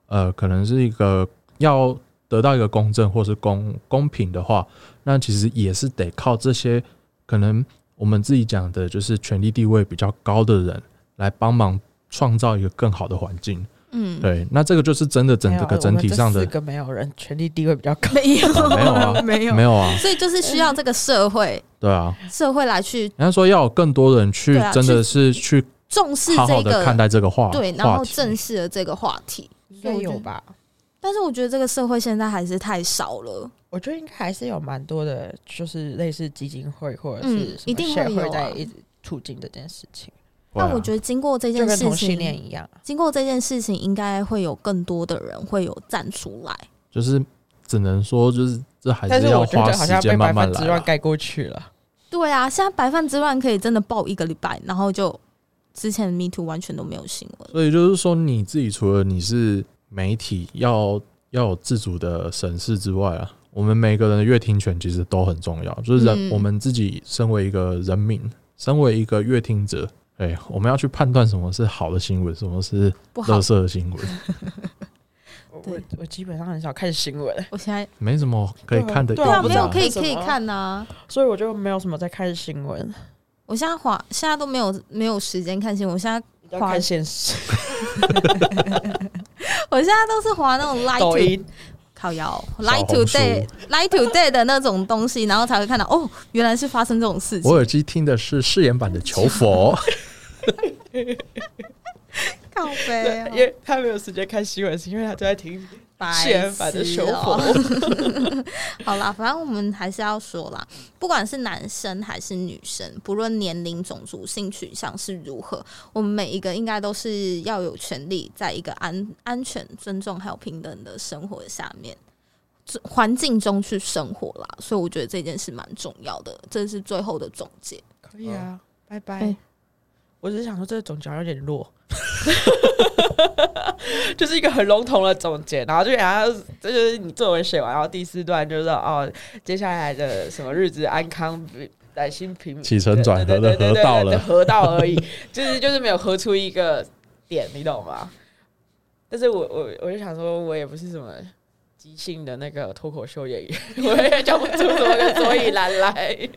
呃，可能是一个要得到一个公正或是公公平的话，那其实也是得靠这些可能我们自己讲的，就是权力地位比较高的人来帮忙创造一个更好的环境。嗯，对，那这个就是真的整个整体上的四个没有人权力地位比较高。没有。啊没有啊 没有。没有啊，所以就是需要这个社会对啊，社会来去人家说要有更多人去啊真的是去重视好好这个看，待这个话对，然后正视了这个话题。应该有吧？但是我觉得这个社会现在还是太少了，我觉得应该还是有蛮多的，就是类似基金会或者嗯是什么协一定会在一直促进这件事情，但我觉得经过这件事跟同性恋情，一样啊。经过这件事情，应该会有更多的人会有站出来。就是只能说就是这还是要花时间慢慢来啊。分之乱盖过去了。对啊，现在白饭之乱可以真的爆一个礼拜，然后就之前的 Me Too 完全都没有新闻。所以就是说，你自己除了你是媒体要要有自主的审视之外啊，我们每个人的阅听权其实都很重要。就是人，嗯我们自己身为一个人民，身为一个阅听者，哎，我们要去判断什么是好的新闻，什么是不好垃，圾的新闻，我我对我基本上很少看新闻，我现在没什么可以看的。对对啊，没有可以可以看呐、所以我就没有什么在看新闻，我现在滑，现在都没有没有时间看新闻。我现在要看现实。我现在都是滑那种 Light 抖 to 音靠腰 Light Today Light Today 的那种东西，然后才会看到哦，原来是发生这种事情。我。耳机听的是誓言版的求佛，靠背哦。因为他没有时间看新闻，是因为他都在听白誓言版的修痴哦佛。好啦，反正我们还是要说啦，不管是男生还是女生，不论年龄、种族、性取向是如何，我们每一个应该都是要有权利在一个安安全、尊重还有平等的生活下面。环境中去生活啦，所以我觉得这件事蛮重要的，这是最后的总结。可以啊，拜拜。哎我只是想说，这个总结好像有点弱，就是一个很笼统的总结，然后就然后这就是你作文写完，然后第四段就是哦，接下来的什么日子安康。来新平起承转合的河道了对河道而已，就是就是没有合出一个点，你懂吗？但是我我我就想说，我也不是什么即兴的那个脱口秀演员，我也讲不出什么个所以然来。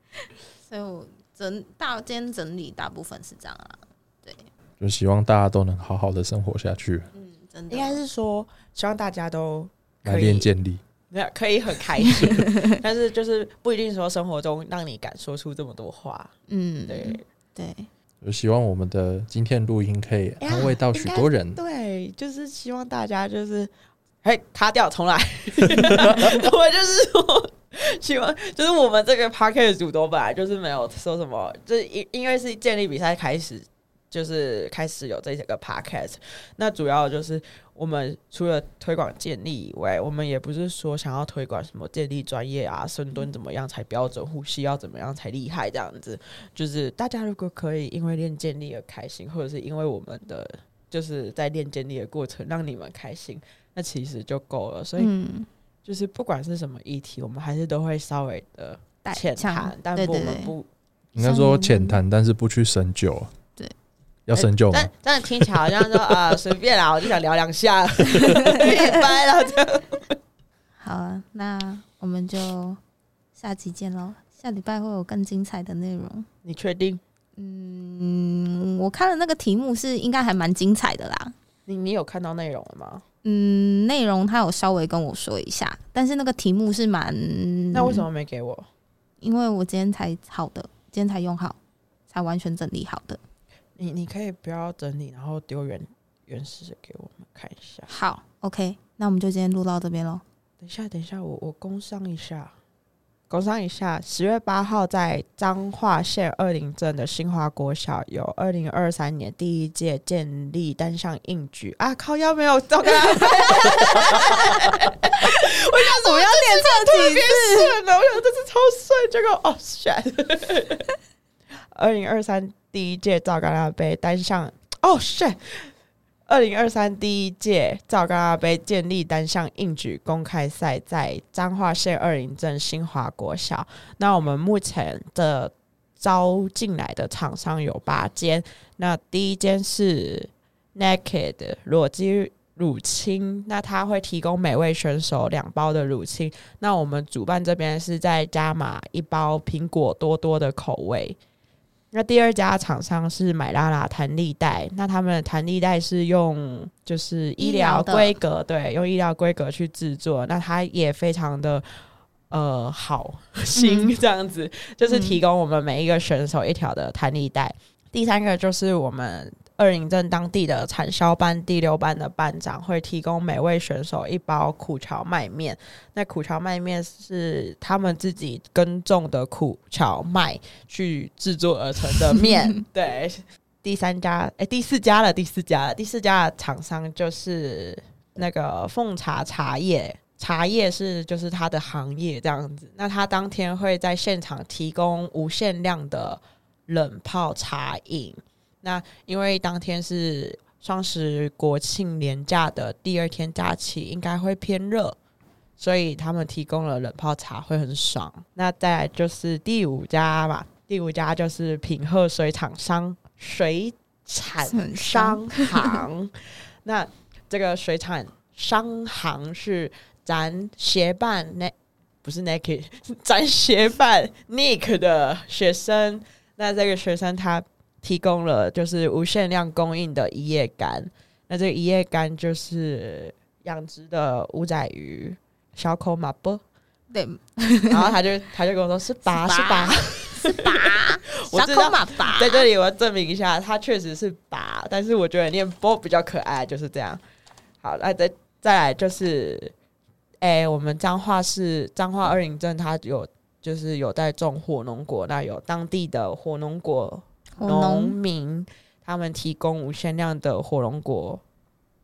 所以我整大今天整理大部分是这样啊，对就希望大家都能好好的生活下去，嗯，真的应该是说，希望大家都来可以练建立。没有可以很开心，但是就是不一定说生活中让你敢说出这么多话。嗯，对，对，就希望我们的今天录音可以安慰到许多人。对，就是希望大家就是，哎，卡掉重来。我就是说，希望就是我们这个 p a r k e t 组都本来就是没有说什么，就是因因为是建立比赛开始，就是开始有这个 podcast。那主要就是我们除了推广建立以外，我们也不是说想要推广什么建立专业啊，深蹲怎么样才标准，呼吸要怎么样才厉害这样子。就是大家如果可以因为练建立而开心，或者是因为我们的就是在练建立的过程让你们开心，那其实就够了。所以，就是不管是什么议题，我们还是都会稍微的浅谈，但不我们不。应该说浅谈，但是不去深究。对，要深究吗但？但听起来好像说啊 随便啦，我就想聊两下，拜了这样。好啊，那我们就下期见喽。下礼拜会有更精彩的内容。你确定？嗯，我看了那个题目是应该还蛮精彩的啦。你你有看到内容了吗？嗯，内容他有稍微跟我说一下，但是那个题目是蛮……那为什么？没给我？因为我今天才好的，今天才用好，才完全整理好的。你你可以不要整理，然后丢原原始的给我们看一下。好，OK，那我们就今天录到这边喽。等一下，等一下，我我工商一下，工商一下。十月八号在彰化县二林镇的新华国小有二零二三年第一届建立单项应举啊！靠腰没有糟糕，我要练这几次。顺了，我想这次超帅，结果哦，shit！二零二三第一届赵干拉杯单项哦，shit！二零二三第一届赵干拉杯建立单项硬举公开赛在彰化县二林镇新华国小。那我们目前的招进来的厂商有八间，那第一间是 Naked 裸肌乳清，那它会提供每位选手两包的乳清。那我们主办这边是在加码一包苹果多多的口味。那第二家厂商是买拉拉弹力带，那他们的弹力带是用就是医疗规格，对，用医疗规格去制作，那它也非常的呃好心这样子，就是提供我们每一个选手一条的弹力带。第三个就是我们二营镇当地的产销班第六班的班长会提供每位选手一包苦荞麦面。那苦荞麦面是他们自己耕种的苦荞麦去制作而成的面。对，第三家哎、第四家了，第四家了，第四家的厂商就是那个奉茶茶叶。茶叶是就是他的行业这样子，那他当天会在现场提供无限量的冷泡茶饮。那因为当天是双十国庆连假的第二天假期，应该会偏热，所以他们提供了冷泡茶，会很爽。那再来就是第五家吧，第五家就是品鹤水厂商水产商行。那这个水产商行是咱协办那不是 Naked，咱协办 Nick 的学生。那这个学生他提供了就是无限量供应的一夜干。那这个一夜干就是养殖的五仔鱼，小口马波。对，然后他就他就跟我说是拔是拔，是拔，我知道小口马拔，在这里我要证明一下，他确实是拔，但是我觉得念波比较可爱，就是这样。好，那再再来就是，哎、我们彰化市彰化二林镇，它有就是有在种火龙果，那有当地的火龙果火农农民，他们提供无限量的火龙果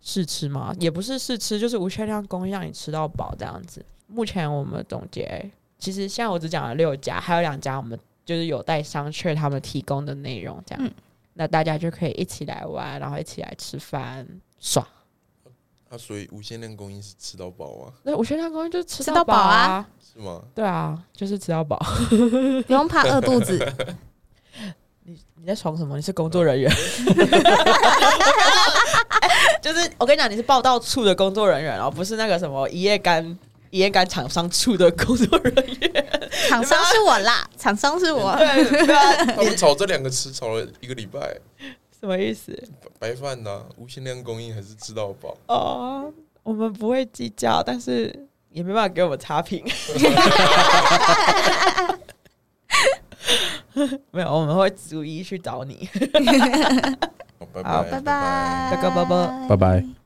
试吃吗？也不是试吃，就是无限量供应，让你吃到饱这样子。目前我们总结，其实现在我只讲了六家，还有两家我们就是有待商榷他们提供的内容，这样，嗯那大家就可以一起来玩，然后一起来吃饭爽。啊，所以无限量供应是吃到饱啊，那无限量供应就是吃吃到饱到饱啊啊，是吗？对啊，就是吃到饱。不用怕饿肚子。你你在爽什么？你是工作人员，就是我跟你讲，你是报道处的工作人员哦，不是那个什么一夜干一夜干厂商处的工作人员。厂商是我啦，厂商是我。对，对啊，他们炒这两个词炒了一个礼拜，什么意思？白饭呐、无限量供应还是吃到饱？哦，我们不会计较，但是也没办法给我们差评。没有，我们会逐一去找你。好，拜拜，拜拜，拜拜拜拜拜拜。